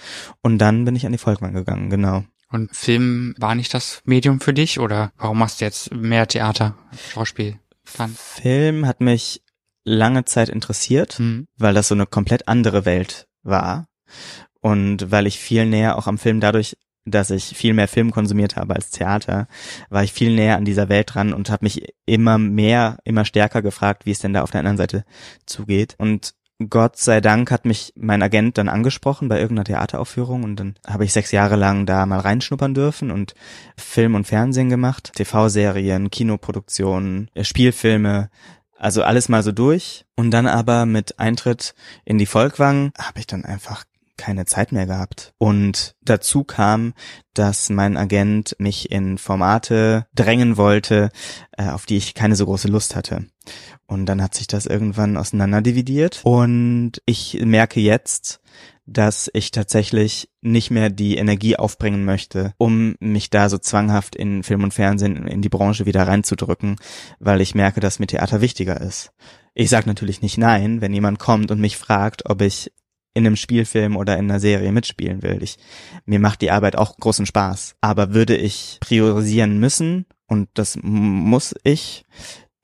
Und dann bin ich an die Volkmann gegangen, genau. Und Film war nicht das Medium für dich oder warum machst du jetzt mehr Theater, Schauspiel, Tanz? Film hat mich lange Zeit interessiert, Mhm. weil das so eine komplett andere Welt war. Und weil ich viel näher auch am Film dadurch, dass ich viel mehr Film konsumiert habe als Theater, war ich viel näher an dieser Welt dran und habe mich immer mehr, immer stärker gefragt, wie es denn da auf der anderen Seite zugeht. Und Gott sei Dank hat mich mein Agent dann angesprochen bei irgendeiner Theateraufführung und dann habe ich sechs Jahre lang da mal reinschnuppern dürfen und Film und Fernsehen gemacht, TV-Serien, Kinoproduktionen, Spielfilme, also alles mal so durch. Und dann aber mit Eintritt in die Volkwang habe ich dann einfach keine Zeit mehr gehabt. Und dazu kam, dass mein Agent mich in Formate drängen wollte, äh, auf die ich keine so große Lust hatte. Und dann hat sich das irgendwann auseinanderdividiert. Und ich merke jetzt, dass ich tatsächlich nicht mehr die Energie aufbringen möchte, um mich da so zwanghaft in Film und Fernsehen in die Branche wieder reinzudrücken, weil ich merke, dass mir Theater wichtiger ist. Ich sage natürlich nicht nein, wenn jemand kommt und mich fragt, ob ich in einem Spielfilm oder in einer Serie mitspielen will. Ich, mir macht die Arbeit auch großen Spaß. Aber würde ich priorisieren müssen, und das muss ich,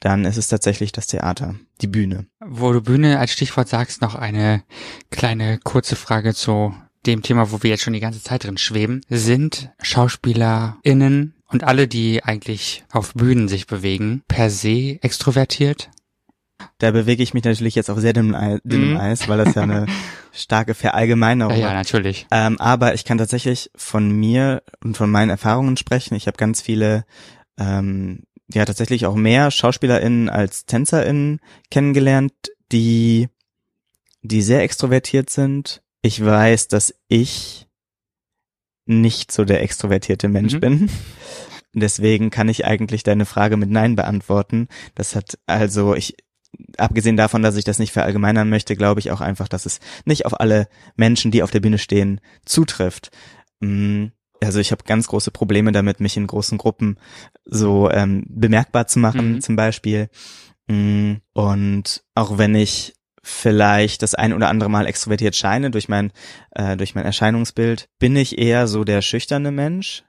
dann ist es tatsächlich das Theater, die Bühne. Wo du Bühne als Stichwort sagst, noch eine kleine kurze Frage zu dem Thema, wo wir jetzt schon die ganze Zeit drin schweben. Sind SchauspielerInnen und alle, die eigentlich auf Bühnen sich bewegen, per se extrovertiert? Da bewege ich mich natürlich jetzt auf sehr dünnem, Ei, dünnem Mhm. Eis, weil das ja eine starke Verallgemeinerung Ja, ja, natürlich. Ähm, aber ich kann tatsächlich von mir und von meinen Erfahrungen sprechen. Ich habe ganz viele, ähm, ja tatsächlich auch mehr SchauspielerInnen als TänzerInnen kennengelernt, die, die sehr extrovertiert sind. Ich weiß, dass ich nicht so der extrovertierte Mensch Mhm. bin. Deswegen kann ich eigentlich deine Frage mit Nein beantworten. Das hat also ich abgesehen davon, dass ich das nicht verallgemeinern möchte, glaube ich auch einfach, dass es nicht auf alle Menschen, die auf der Bühne stehen, zutrifft. Mm, Also ich habe ganz große Probleme damit, mich in großen Gruppen so ähm, bemerkbar zu machen, Mhm. zum Beispiel. Mm, Und auch wenn ich vielleicht das ein oder andere Mal extrovertiert scheine durch mein äh, durch mein Erscheinungsbild, bin ich eher so der schüchterne Mensch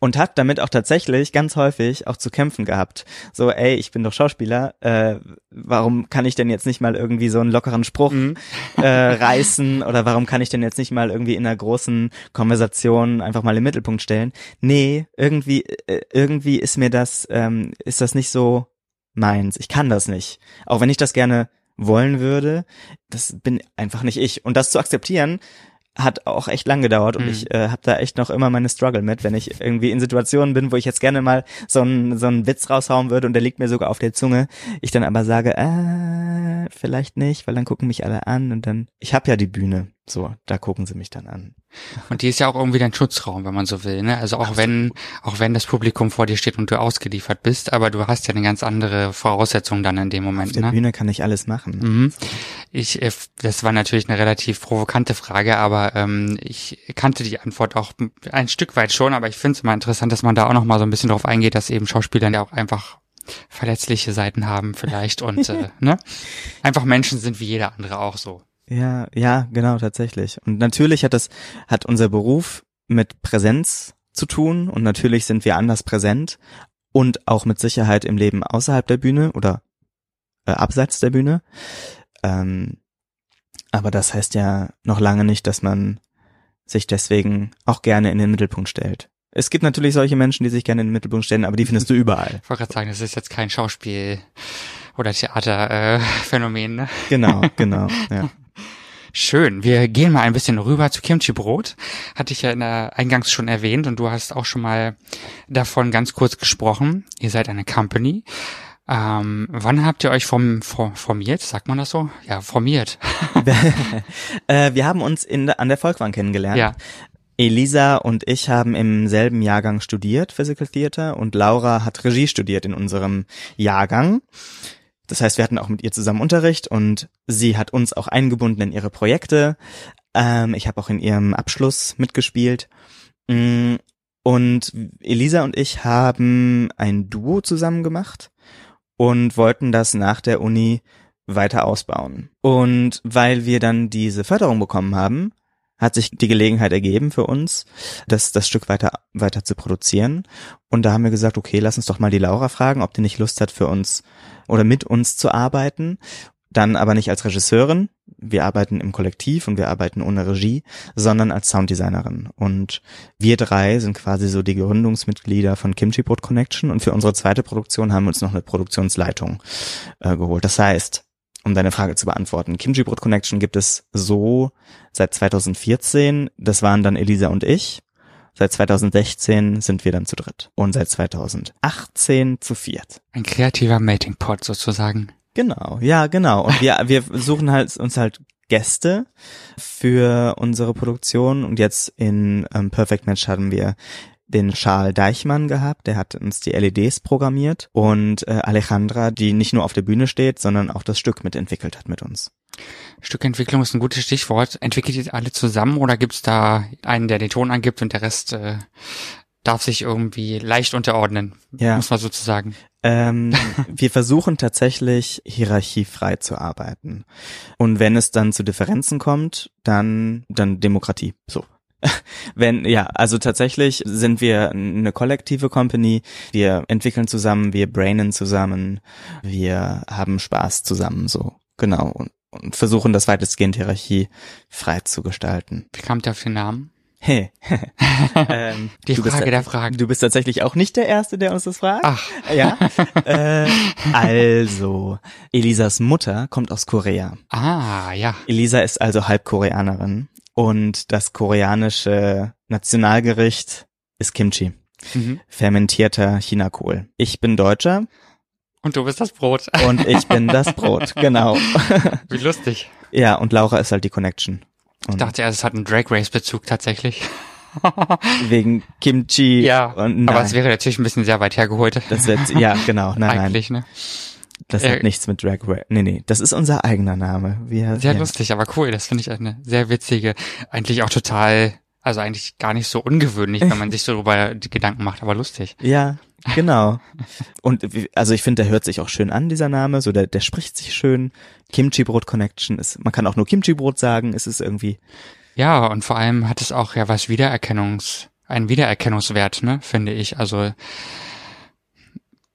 und hat damit auch tatsächlich ganz häufig auch zu kämpfen gehabt. So, ey, ich bin doch Schauspieler, äh, warum kann ich denn jetzt nicht mal irgendwie so einen lockeren Spruch Mhm. äh, reißen oder warum kann ich denn jetzt nicht mal irgendwie in einer großen Konversation einfach mal im Mittelpunkt stellen? Nee, irgendwie äh, irgendwie ist mir das ähm, ist das nicht so meins. Ich kann das nicht. Auch wenn ich das gerne wollen würde, das bin einfach nicht ich und das zu akzeptieren hat auch echt lang gedauert und Mhm. ich äh, habe da echt noch immer meine Struggle mit, wenn ich irgendwie in Situationen bin, wo ich jetzt gerne mal so einen so einen Witz raushauen würde und der liegt mir sogar auf der Zunge, ich dann aber sage, äh, vielleicht nicht, weil dann gucken mich alle an und dann ich habe ja die Bühne, so, da gucken sie mich dann an. Und die ist ja auch irgendwie dein Schutzraum, wenn man so will, ne? Also auch wenn, auch wenn das Publikum vor dir steht und du ausgeliefert bist, aber du hast ja eine ganz andere Voraussetzung dann in dem Auf Moment, der ne? Bühne kann ich alles machen. Mhm. Ich, äh, das war natürlich eine relativ provokante Frage, aber ähm, ich kannte die Antwort auch ein Stück weit schon, aber ich finde es immer interessant, dass man da auch noch mal so ein bisschen drauf eingeht, dass eben Schauspieler ja auch einfach verletzliche Seiten haben vielleicht und äh, ne? einfach Menschen sind wie jeder andere auch so. Ja, ja, genau, tatsächlich. Und natürlich hat das, hat unser Beruf mit Präsenz zu tun und natürlich sind wir anders präsent und auch mit Sicherheit im Leben außerhalb der Bühne oder äh, abseits der Bühne. Ähm, aber das heißt ja noch lange nicht, dass man sich deswegen auch gerne in den Mittelpunkt stellt. Es gibt natürlich solche Menschen, die sich gerne in den Mittelpunkt stellen, aber die findest du überall. Ich wollte gerade sagen, das ist jetzt kein Schauspiel oder Theaterphänomen. Äh, Phänomen, ne? Genau, genau, ja. Schön. Wir gehen mal ein bisschen rüber zu Kimchi Brot. Hatte ich ja in der eingangs schon erwähnt und du hast auch schon mal davon ganz kurz gesprochen. Ihr seid eine Company. Ähm, wann habt ihr euch vom, form, formiert? Sagt man das so? Ja, formiert. äh, wir haben uns in, an der Volkwang kennengelernt. Ja. Elisa und ich haben im selben Jahrgang studiert, Physical Theater, und Laura hat Regie studiert in unserem Jahrgang. Das heißt, wir hatten auch mit ihr zusammen Unterricht und sie hat uns auch eingebunden in ihre Projekte. Ähm, ich habe auch in ihrem Abschluss mitgespielt. Mm, und Elisa und ich haben ein Duo zusammen gemacht und wollten das nach der Uni weiter ausbauen. Und weil wir dann diese Förderung bekommen haben, hat sich die Gelegenheit ergeben für uns, das, das Stück weiter, weiter zu produzieren. Und da haben wir gesagt, okay, lass uns doch mal die Laura fragen, ob die nicht Lust hat, für uns oder mit uns zu arbeiten. Dann aber nicht als Regisseurin. Wir arbeiten im Kollektiv und wir arbeiten ohne Regie, sondern als Sounddesignerin. Und wir drei sind quasi so die Gründungsmitglieder von Kimchi Boat Connection. Und für unsere zweite Produktion haben wir uns noch eine Produktionsleitung äh, geholt. Das heißt, um deine Frage zu beantworten. Kimchi Brot Connection gibt es so seit 2014. Das waren dann Elisa und ich. Seit 2016 sind wir dann zu dritt. Und seit 2018 zu viert. Ein kreativer Mating Pot sozusagen. Genau, ja, genau. Und wir, wir suchen halt uns halt Gäste für unsere Produktion. Und jetzt in ähm, Perfect Match haben wir den Charles Deichmann gehabt, der hat uns die LEDs programmiert und äh, Alejandra, die nicht nur auf der Bühne steht, sondern auch das Stück mitentwickelt hat mit uns. Stückentwicklung ist ein gutes Stichwort. Entwickelt ihr alle zusammen oder gibt's da einen, der den Ton angibt und der Rest äh, darf sich irgendwie leicht unterordnen, ja. muss man sozusagen. Ähm, wir versuchen tatsächlich hierarchiefrei zu arbeiten. Und wenn es dann zu Differenzen kommt, dann, dann Demokratie. So. Wenn, ja, also tatsächlich sind wir eine kollektive Company. Wir entwickeln zusammen, wir brainen zusammen, wir haben Spaß zusammen, so. Genau. Und, und versuchen das weitestgehend Hierarchie frei zu gestalten. Wie kam der auf den Namen? Hey. ähm, Die Frage der Fragen. Du bist tatsächlich auch nicht der Erste, der uns das fragt. Ach. Ja. äh, also, Elisas Mutter kommt aus Korea. Ah, ja. Elisa ist also halb Koreanerin und das koreanische Nationalgericht ist Kimchi. Mhm. Fermentierter Chinakohl. Ich bin Deutscher. Und du bist das Brot. Und ich bin das Brot, genau. Wie lustig. Ja, und Laura ist halt die Connection. Und ich dachte erst, es hat einen Drag Race Bezug tatsächlich. Wegen Kimchi. Ja, und aber es wäre natürlich ein bisschen sehr weit hergeholt. Das wird, ja, genau, nein, Eigentlich, nein. ne? Das hat äh, nichts mit Drag Race. Nee, nee, das ist unser eigener Name. Wir, sehr ja. lustig, aber cool. Das finde ich eine sehr witzige, eigentlich auch total, also eigentlich gar nicht so ungewöhnlich, wenn man sich so darüber die Gedanken macht, aber lustig. Ja, genau. Und also ich finde, der hört sich auch schön an, dieser Name. So, der, der spricht sich schön. Kimchi Brot Connection ist, man kann auch nur Kimchi Brot sagen, es ist irgendwie. Ja, und vor allem hat es auch ja was Wiedererkennungs, einen Wiedererkennungswert, ne, finde ich. Also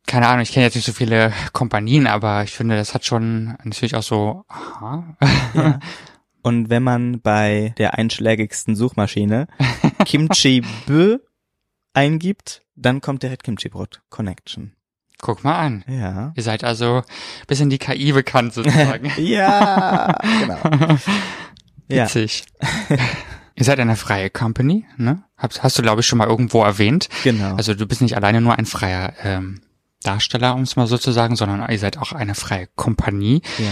keine Ahnung, ich kenne jetzt nicht so viele Kompanien, aber ich finde, das hat schon natürlich auch so, aha. Ja. Und wenn man bei der einschlägigsten Suchmaschine Kimchi Bö eingibt, dann kommt direkt Kimchi Brot Connection. Guck mal an. Ja. Ihr seid also bis in die KI bekannt sozusagen. ja, genau. Witzig. Ja. Ihr seid eine freie Company, ne? Hast, hast du, glaube ich, schon mal irgendwo erwähnt. Genau. Also du bist nicht alleine nur ein freier ähm, Darsteller, um es mal so zu sagen, sondern ihr seid auch eine freie Kompanie. Ja.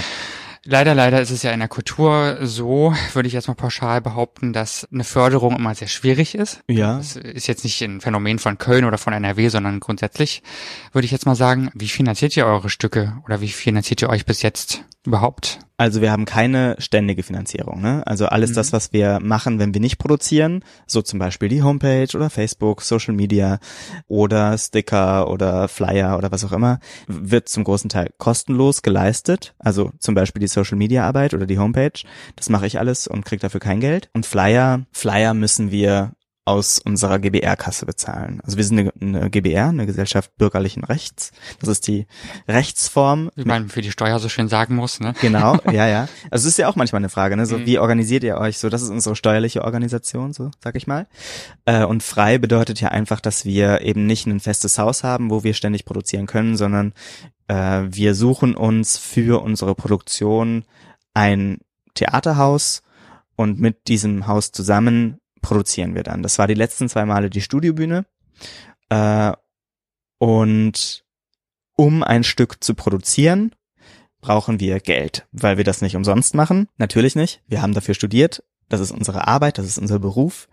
Leider, leider ist es ja in der Kultur so, würde ich jetzt mal pauschal behaupten, dass eine Förderung immer sehr schwierig ist. Ja. Das ist jetzt nicht ein Phänomen von Köln oder von NRW, sondern grundsätzlich würde ich jetzt mal sagen, wie finanziert ihr eure Stücke oder wie finanziert ihr euch bis jetzt überhaupt? Also wir haben keine ständige Finanzierung. Ne? Also alles mhm. das, was wir machen, wenn wir nicht produzieren, so zum Beispiel die Homepage oder Facebook, Social Media oder Sticker oder Flyer oder was auch immer, wird zum großen Teil kostenlos geleistet. Also zum Beispiel die Social Media Arbeit oder die Homepage. Das mache ich alles und kriege dafür kein Geld. Und Flyer, Flyer müssen wir aus unserer GBR-Kasse bezahlen. Also wir sind eine, eine, GBR, eine Gesellschaft bürgerlichen Rechts. Das ist die Rechtsform. Wie man für die Steuer so schön sagen muss, ne? Genau, ja, ja. Also es ist ja auch manchmal eine Frage, ne? So, mhm. wie organisiert ihr euch? So, das ist unsere steuerliche Organisation, so sag ich mal. Äh, und frei bedeutet ja einfach, dass wir eben nicht ein festes Haus haben, wo wir ständig produzieren können, sondern äh, wir suchen uns für unsere Produktion ein Theaterhaus und mit diesem Haus zusammen produzieren wir dann. Das war die letzten zwei Male die Studiobühne. Äh, und um ein Stück zu produzieren, brauchen wir Geld, weil wir das nicht umsonst machen. Natürlich nicht. Wir haben dafür studiert. das ist unsere Arbeit, das ist unser Beruf.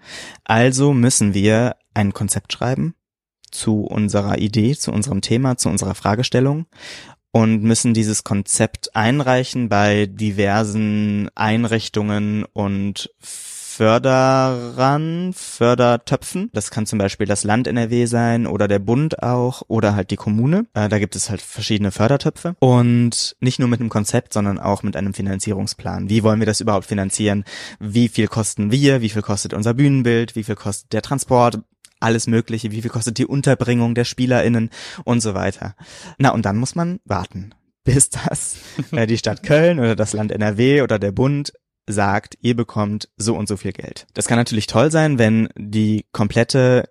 Also müssen wir ein Konzept schreiben zu unserer Idee, zu unserem Thema, zu unserer Fragestellung und müssen dieses Konzept einreichen bei diversen Einrichtungen und Förderern, Fördertöpfen. Das kann zum Beispiel das Land NRW sein oder der Bund auch oder halt die Kommune. Äh, da gibt es halt verschiedene Fördertöpfe. Und nicht nur mit einem Konzept, sondern auch mit einem Finanzierungsplan. Wie wollen wir das überhaupt finanzieren? Wie viel kosten wir? Wie viel kostet unser Bühnenbild? Wie viel kostet der Transport? alles Mögliche, wie viel kostet die Unterbringung der SpielerInnen und so weiter. Na, und dann muss man warten, bis das äh, die Stadt Köln oder das Land NRW oder der Bund sagt, ihr bekommt so und so viel Geld. Das kann natürlich toll sein, wenn die komplette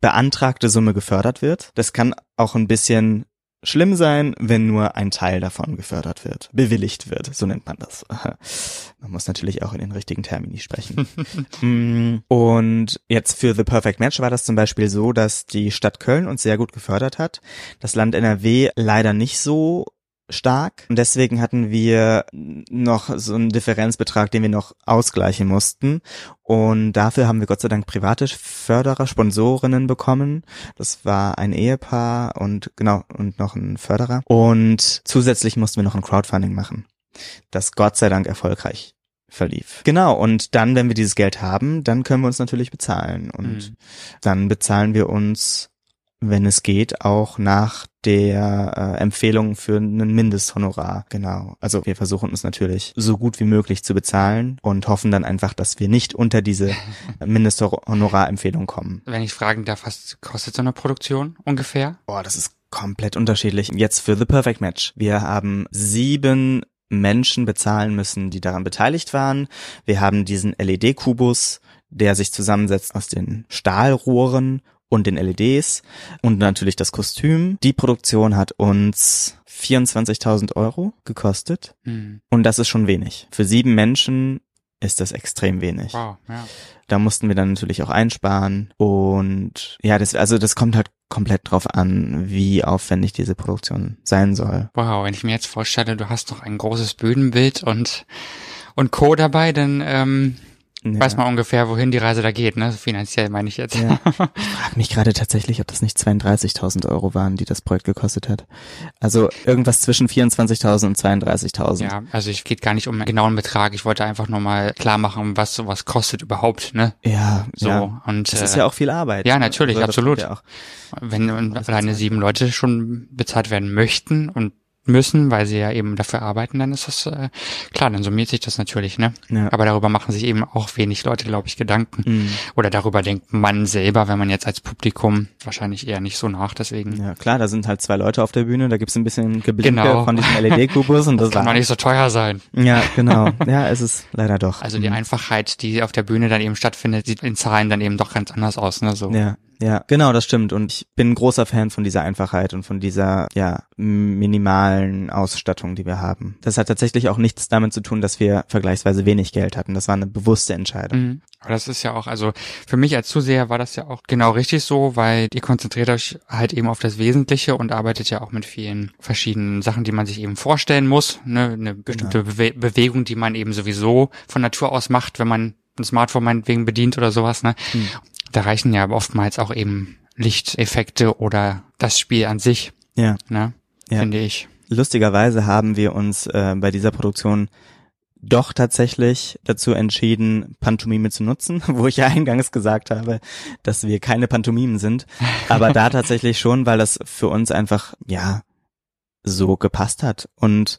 beantragte Summe gefördert wird. Das kann auch ein bisschen schlimm sein, wenn nur ein Teil davon gefördert wird, bewilligt wird, so nennt man das. Man muss natürlich auch in den richtigen Termini sprechen. Mm, und jetzt für The Perfect Match war das zum Beispiel so, dass die Stadt Köln uns sehr gut gefördert hat, das Land NRW leider nicht so stark. Und deswegen hatten wir noch so einen Differenzbetrag, den wir noch ausgleichen mussten. Und dafür haben wir Gott sei Dank private Förderer, Sponsorinnen bekommen. Das war ein Ehepaar und genau, und noch ein Förderer. Und zusätzlich mussten wir noch ein Crowdfunding machen. Das Gott sei Dank erfolgreich verlief. Genau, und dann, wenn wir dieses Geld haben, dann können wir uns natürlich bezahlen. Und mhm. dann bezahlen wir uns wenn es geht, auch nach der äh, Empfehlung für einen Mindesthonorar. Genau. Also wir versuchen uns natürlich so gut wie möglich zu bezahlen und hoffen dann einfach, dass wir nicht unter diese Mindesthonorarempfehlung kommen. Wenn ich fragen darf, was kostet so eine Produktion ungefähr? Boah, das ist komplett unterschiedlich. Jetzt für The Perfect Match. Wir haben sieben Menschen bezahlen müssen, die daran beteiligt waren. Wir haben diesen LED-Kubus, der sich zusammensetzt aus den Stahlrohren und den LEDs und natürlich das Kostüm. Die Produktion hat uns 24.000 Euro gekostet mhm. und das ist schon wenig. Für sieben Menschen ist das extrem wenig. Wow, ja. Da mussten wir dann natürlich auch einsparen und ja, das, also das kommt halt komplett drauf an, wie aufwendig diese Produktion sein soll. Wow, wenn ich mir jetzt vorstelle, du hast noch ein großes Bühnenbild und und Co. dabei, dann ähm, ja. weiß man ungefähr, wohin die Reise da geht, ne? Finanziell meine ich jetzt. Ja. Ich frage mich gerade tatsächlich, ob das nicht 32.000 Euro waren, die das Projekt gekostet hat. Also irgendwas zwischen 24.000 und 32.000. Ja, also es geht gar nicht um einen genauen Betrag. Ich wollte einfach nur mal klar machen, was sowas kostet überhaupt, ne? Ja, so. Ja. Und das äh, ist ja auch viel Arbeit. Ja, natürlich, also, absolut. Ja Wenn alleine sieben Leute schon bezahlt werden möchten und müssen, weil sie ja eben dafür arbeiten, dann ist das äh, klar, dann summiert sich das natürlich, ne? Ja. Aber darüber machen sich eben auch wenig Leute, glaube ich, Gedanken. Mhm. Oder darüber denkt man selber, wenn man jetzt als Publikum wahrscheinlich eher nicht so nach, deswegen. Ja, klar, da sind halt zwei Leute auf der Bühne, da gibt's ein bisschen Geblinke genau. von diesem LED-Kubus und das, das kann doch nicht so teuer sein. Ja, genau. Ja, es ist leider doch. Also die mhm. Einfachheit, die auf der Bühne dann eben stattfindet, sieht in Zahlen dann eben doch ganz anders aus, ne? So. Ja, ja, genau, das stimmt. Und ich bin ein großer Fan von dieser Einfachheit und von dieser, ja, minimalen Ausstattung, die wir haben. Das hat tatsächlich auch nichts damit zu tun, dass wir vergleichsweise wenig Geld hatten. Das war eine bewusste Entscheidung. Mhm. Aber das ist ja auch, also für mich als Zuseher war das ja auch genau richtig so, weil ihr konzentriert euch halt eben auf das Wesentliche und arbeitet ja auch mit vielen verschiedenen Sachen, die man sich eben vorstellen muss. Ne? Eine bestimmte genau. Bewe Bewegung, die man eben sowieso von Natur aus macht, wenn man ein Smartphone meinetwegen bedient oder sowas. Ne? Mhm da reichen ja oftmals auch eben Lichteffekte oder das Spiel an sich. Ja. Ne, ja. Finde ich. Lustigerweise haben wir uns äh, bei dieser Produktion doch tatsächlich dazu entschieden, Pantomime zu nutzen, wo ich ja eingangs gesagt habe, dass wir keine Pantomimen sind. Aber da tatsächlich schon, weil das für uns einfach, ja, so gepasst hat. Und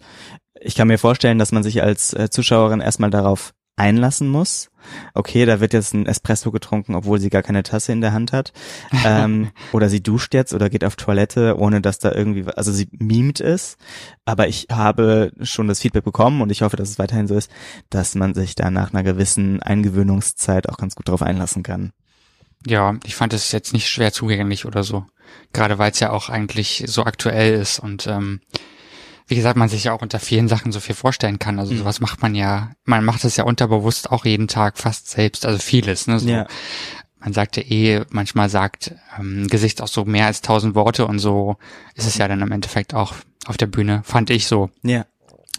ich kann mir vorstellen, dass man sich als äh, Zuschauerin erstmal darauf einlassen muss. Okay, da wird jetzt ein Espresso getrunken, obwohl sie gar keine Tasse in der Hand hat. ähm, oder sie duscht jetzt oder geht auf Toilette, ohne dass da irgendwie, also sie mimt es. Aber ich habe schon das Feedback bekommen und ich hoffe, dass es weiterhin so ist, dass man sich da nach einer gewissen Eingewöhnungszeit auch ganz gut drauf einlassen kann. Ja, ich fand es jetzt nicht schwer zugänglich oder so. Gerade weil es ja auch eigentlich so aktuell ist und ähm, wie gesagt, man sich ja auch unter vielen Sachen so viel vorstellen kann. Also mhm. sowas macht man ja, man macht es ja unterbewusst auch jeden Tag fast selbst, also vieles. Ne? So, ja. Man sagt ja eh, manchmal sagt ähm, Gesicht auch so mehr als tausend Worte und so ist es ja dann im Endeffekt auch auf der Bühne, fand ich so. Ja.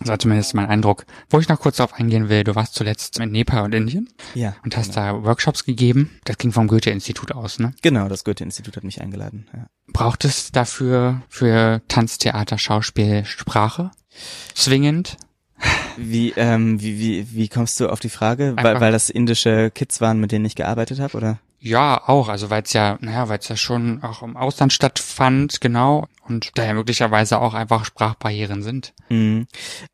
Das war zumindest mein Eindruck. Wo ich noch kurz darauf eingehen will, du warst zuletzt in Nepal und Indien Ja. und hast genau. da Workshops gegeben. Das ging vom Goethe-Institut aus, ne? Genau, das Goethe-Institut hat mich eingeladen. Ja. Braucht es dafür für Tanz, Theater, Schauspiel Sprache? Zwingend? Wie, ähm, wie, wie, wie kommst du auf die Frage? Weil, weil das indische Kids waren, mit denen ich gearbeitet habe, oder? Ja, auch. Also weil es ja, naja, weil es ja schon auch im Ausland stattfand, genau. Und daher möglicherweise auch einfach Sprachbarrieren sind. Mhm.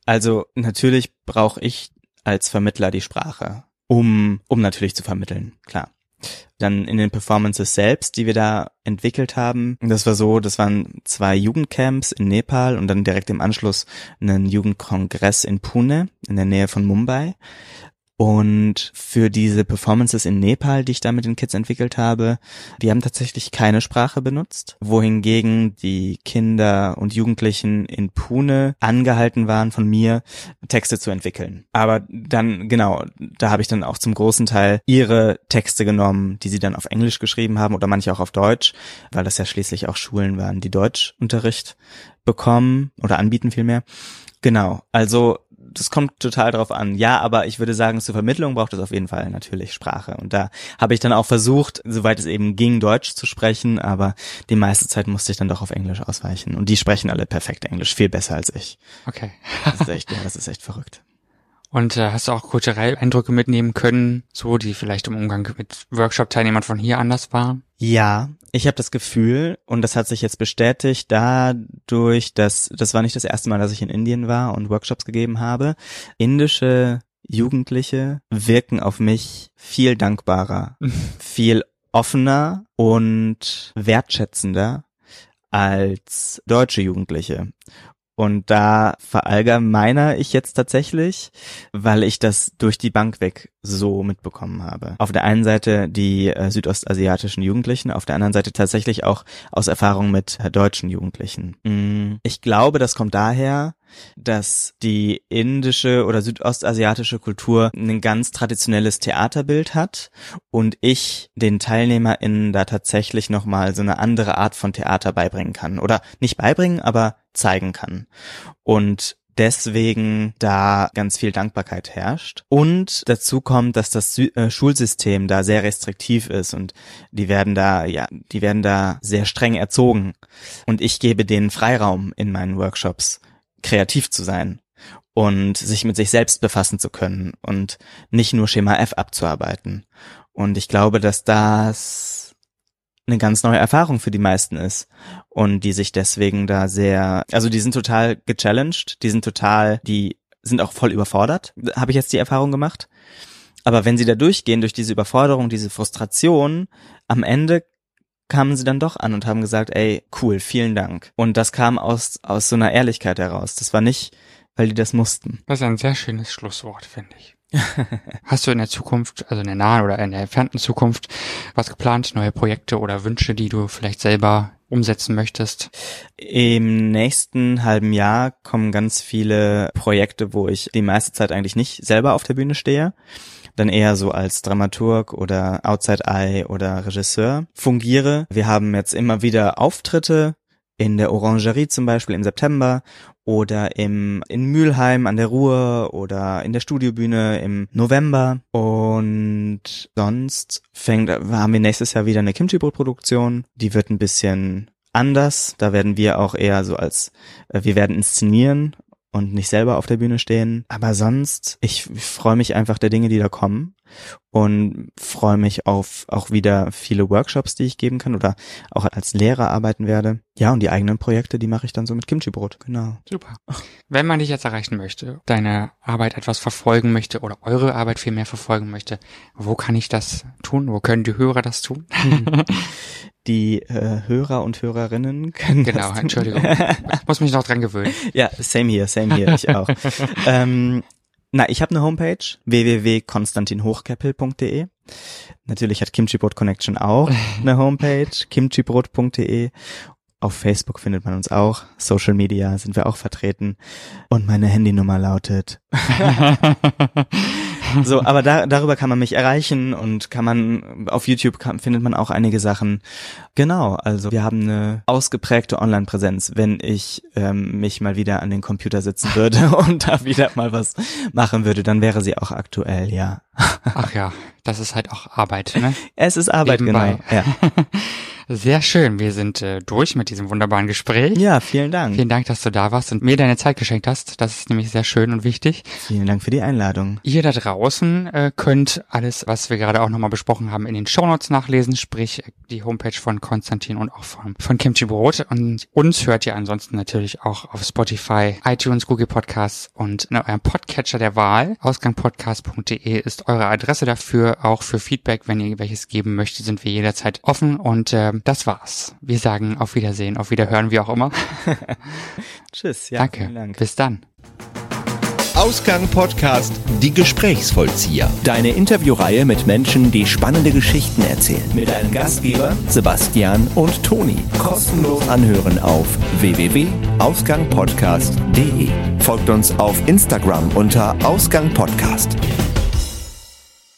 Also natürlich brauche ich als Vermittler die Sprache, um, um natürlich zu vermitteln, klar. Dann in den Performances selbst, die wir da entwickelt haben, das war so, das waren zwei Jugendcamps in Nepal und dann direkt im Anschluss einen Jugendkongress in Pune, in der Nähe von Mumbai. Und für diese Performances in Nepal, die ich da mit den Kids entwickelt habe, die haben tatsächlich keine Sprache benutzt, wohingegen die Kinder und Jugendlichen in Pune angehalten waren von mir, Texte zu entwickeln. Aber dann, genau, da habe ich dann auch zum großen Teil ihre Texte genommen, die sie dann auf Englisch geschrieben haben oder manche auch auf Deutsch, weil das ja schließlich auch Schulen waren, die Deutschunterricht bekommen oder anbieten vielmehr. Genau, also das kommt total drauf an. Ja, aber ich würde sagen, zur Vermittlung braucht es auf jeden Fall natürlich Sprache. Und da habe ich dann auch versucht, soweit es eben ging, Deutsch zu sprechen, aber die meiste Zeit musste ich dann doch auf Englisch ausweichen. Und die sprechen alle perfekt Englisch, viel besser als ich. Okay. Das ist echt, ja, das ist echt verrückt. Und äh, hast du auch kulturell Eindrücke mitnehmen können, so die vielleicht im Umgang mit Workshop-Teilnehmern von hier anders waren? Ja, ich habe das Gefühl, und das hat sich jetzt bestätigt dadurch, dass das war nicht das erste Mal, dass ich in Indien war und Workshops gegeben habe. Indische Jugendliche wirken auf mich viel dankbarer, viel offener und wertschätzender als deutsche Jugendliche. Und da verallgemeiner ich jetzt tatsächlich, weil ich das durch die Bank weg so mitbekommen habe. Auf der einen Seite die äh, südostasiatischen Jugendlichen, auf der anderen Seite tatsächlich auch aus Erfahrung mit äh, deutschen Jugendlichen. Mm, Ich glaube, das kommt daher, dass die indische oder südostasiatische Kultur ein ganz traditionelles Theaterbild hat und ich den TeilnehmerInnen da tatsächlich nochmal so eine andere Art von Theater beibringen kann. Oder nicht beibringen, aber zeigen kann. Und deswegen da ganz viel Dankbarkeit herrscht. Und dazu kommt, dass das Sü äh, Schulsystem da sehr restriktiv ist und die werden da, ja, die werden da sehr streng erzogen. Und ich gebe denen Freiraum in meinen Workshops, kreativ zu sein und sich mit sich selbst befassen zu können und nicht nur Schema F abzuarbeiten. Und ich glaube, dass das eine ganz neue Erfahrung für die meisten ist und die sich deswegen da sehr, also die sind total gechallenged, die sind total, die sind auch voll überfordert, habe ich jetzt die Erfahrung gemacht. Aber wenn sie da durchgehen, durch diese Überforderung, diese Frustration, am Ende kamen sie dann doch an und haben gesagt, ey, cool, vielen Dank. Und das kam aus, aus so einer Ehrlichkeit heraus. Das war nicht, weil die das mussten. Das ist ein sehr schönes Schlusswort, finde ich. Hast du in der Zukunft, also in der nahen oder in der entfernten Zukunft, was geplant, neue Projekte oder Wünsche, die du vielleicht selber umsetzen möchtest? Im nächsten halben Jahr kommen ganz viele Projekte, wo ich die meiste Zeit eigentlich nicht selber auf der Bühne stehe, dann eher so als Dramaturg oder Outside Eye oder Regisseur fungiere. Wir haben jetzt immer wieder Auftritte in der Orangerie zum Beispiel im September oder im, in Mülheim an der Ruhr oder in der Studiobühne im November. Und sonst fängt, haben wir nächstes Jahr wieder eine Kimchi-Brot-Produktion. Die wird ein bisschen anders. Da werden wir auch eher so als, äh, wir werden inszenieren und nicht selber auf der Bühne stehen. Aber sonst, ich, ich freue mich einfach der Dinge, die da kommen und freue mich auf auch wieder viele Workshops, die ich geben kann oder auch als Lehrer arbeiten werde. Ja, und die eigenen Projekte, die mache ich dann so mit Kimchi-Brot, genau. Super. Wenn man dich jetzt erreichen möchte, deine Arbeit etwas verfolgen möchte oder eure Arbeit viel mehr verfolgen möchte, wo kann ich das tun? Wo können die Hörer das tun? Die äh, Hörer und Hörerinnen können genau. Entschuldigung. Ich muss mich noch dran gewöhnen. Ja, same hier, same hier, ich auch. ähm, na, ich habe eine Homepage, www.konstantinhochkeppel.de. Natürlich hat Kimchi Brot Connection auch eine Homepage, kimchibrot.de. Auf Facebook findet man uns auch. Social Media sind wir auch vertreten. Und meine Handynummer lautet So, aber da, darüber kann man mich erreichen und kann man, auf YouTube kann, findet man auch einige Sachen. Genau, also wir haben eine ausgeprägte Online-Präsenz, wenn ich ähm, mich mal wieder an den Computer sitzen würde und da wieder mal was machen würde, dann wäre sie auch aktuell, ja. Ach ja, das ist halt auch Arbeit, ne? Es ist Arbeit, Nebenbei. genau. Ja. Sehr schön. Wir sind äh, durch mit diesem wunderbaren Gespräch. ja, vielen Dank. Vielen Dank, dass du da warst und mir deine Zeit geschenkt hast. Das ist nämlich sehr schön und wichtig. Vielen Dank für die Einladung. Ihr da draußen äh, könnt alles, was wir gerade auch nochmal besprochen haben, in den Shownotes nachlesen, sprich äh, die Homepage von Konstantin und auch von, von Kimchi Brot. Und uns hört ihr ansonsten natürlich auch auf Spotify, iTunes, Google Podcasts und in eurem Podcatcher der Wahl. Ausgangpodcast.de ist eure Adresse dafür. Auch für Feedback, wenn ihr welches geben möchtet, sind wir jederzeit offen. Und äh, das war's. Wir sagen auf Wiedersehen, auf Wiederhören, wie auch immer. Tschüss. Ja, Danke. Vielen Dank. Bis dann. Ausgang Podcast Die Gesprächsvollzieher. Deine Interviewreihe mit Menschen, die spannende Geschichten erzählen. Mit deinen Gastgeber Sebastian und Toni. Kostenlos anhören auf www.ausgangpodcast.de. Folgt uns auf Instagram unter Ausgang Podcast.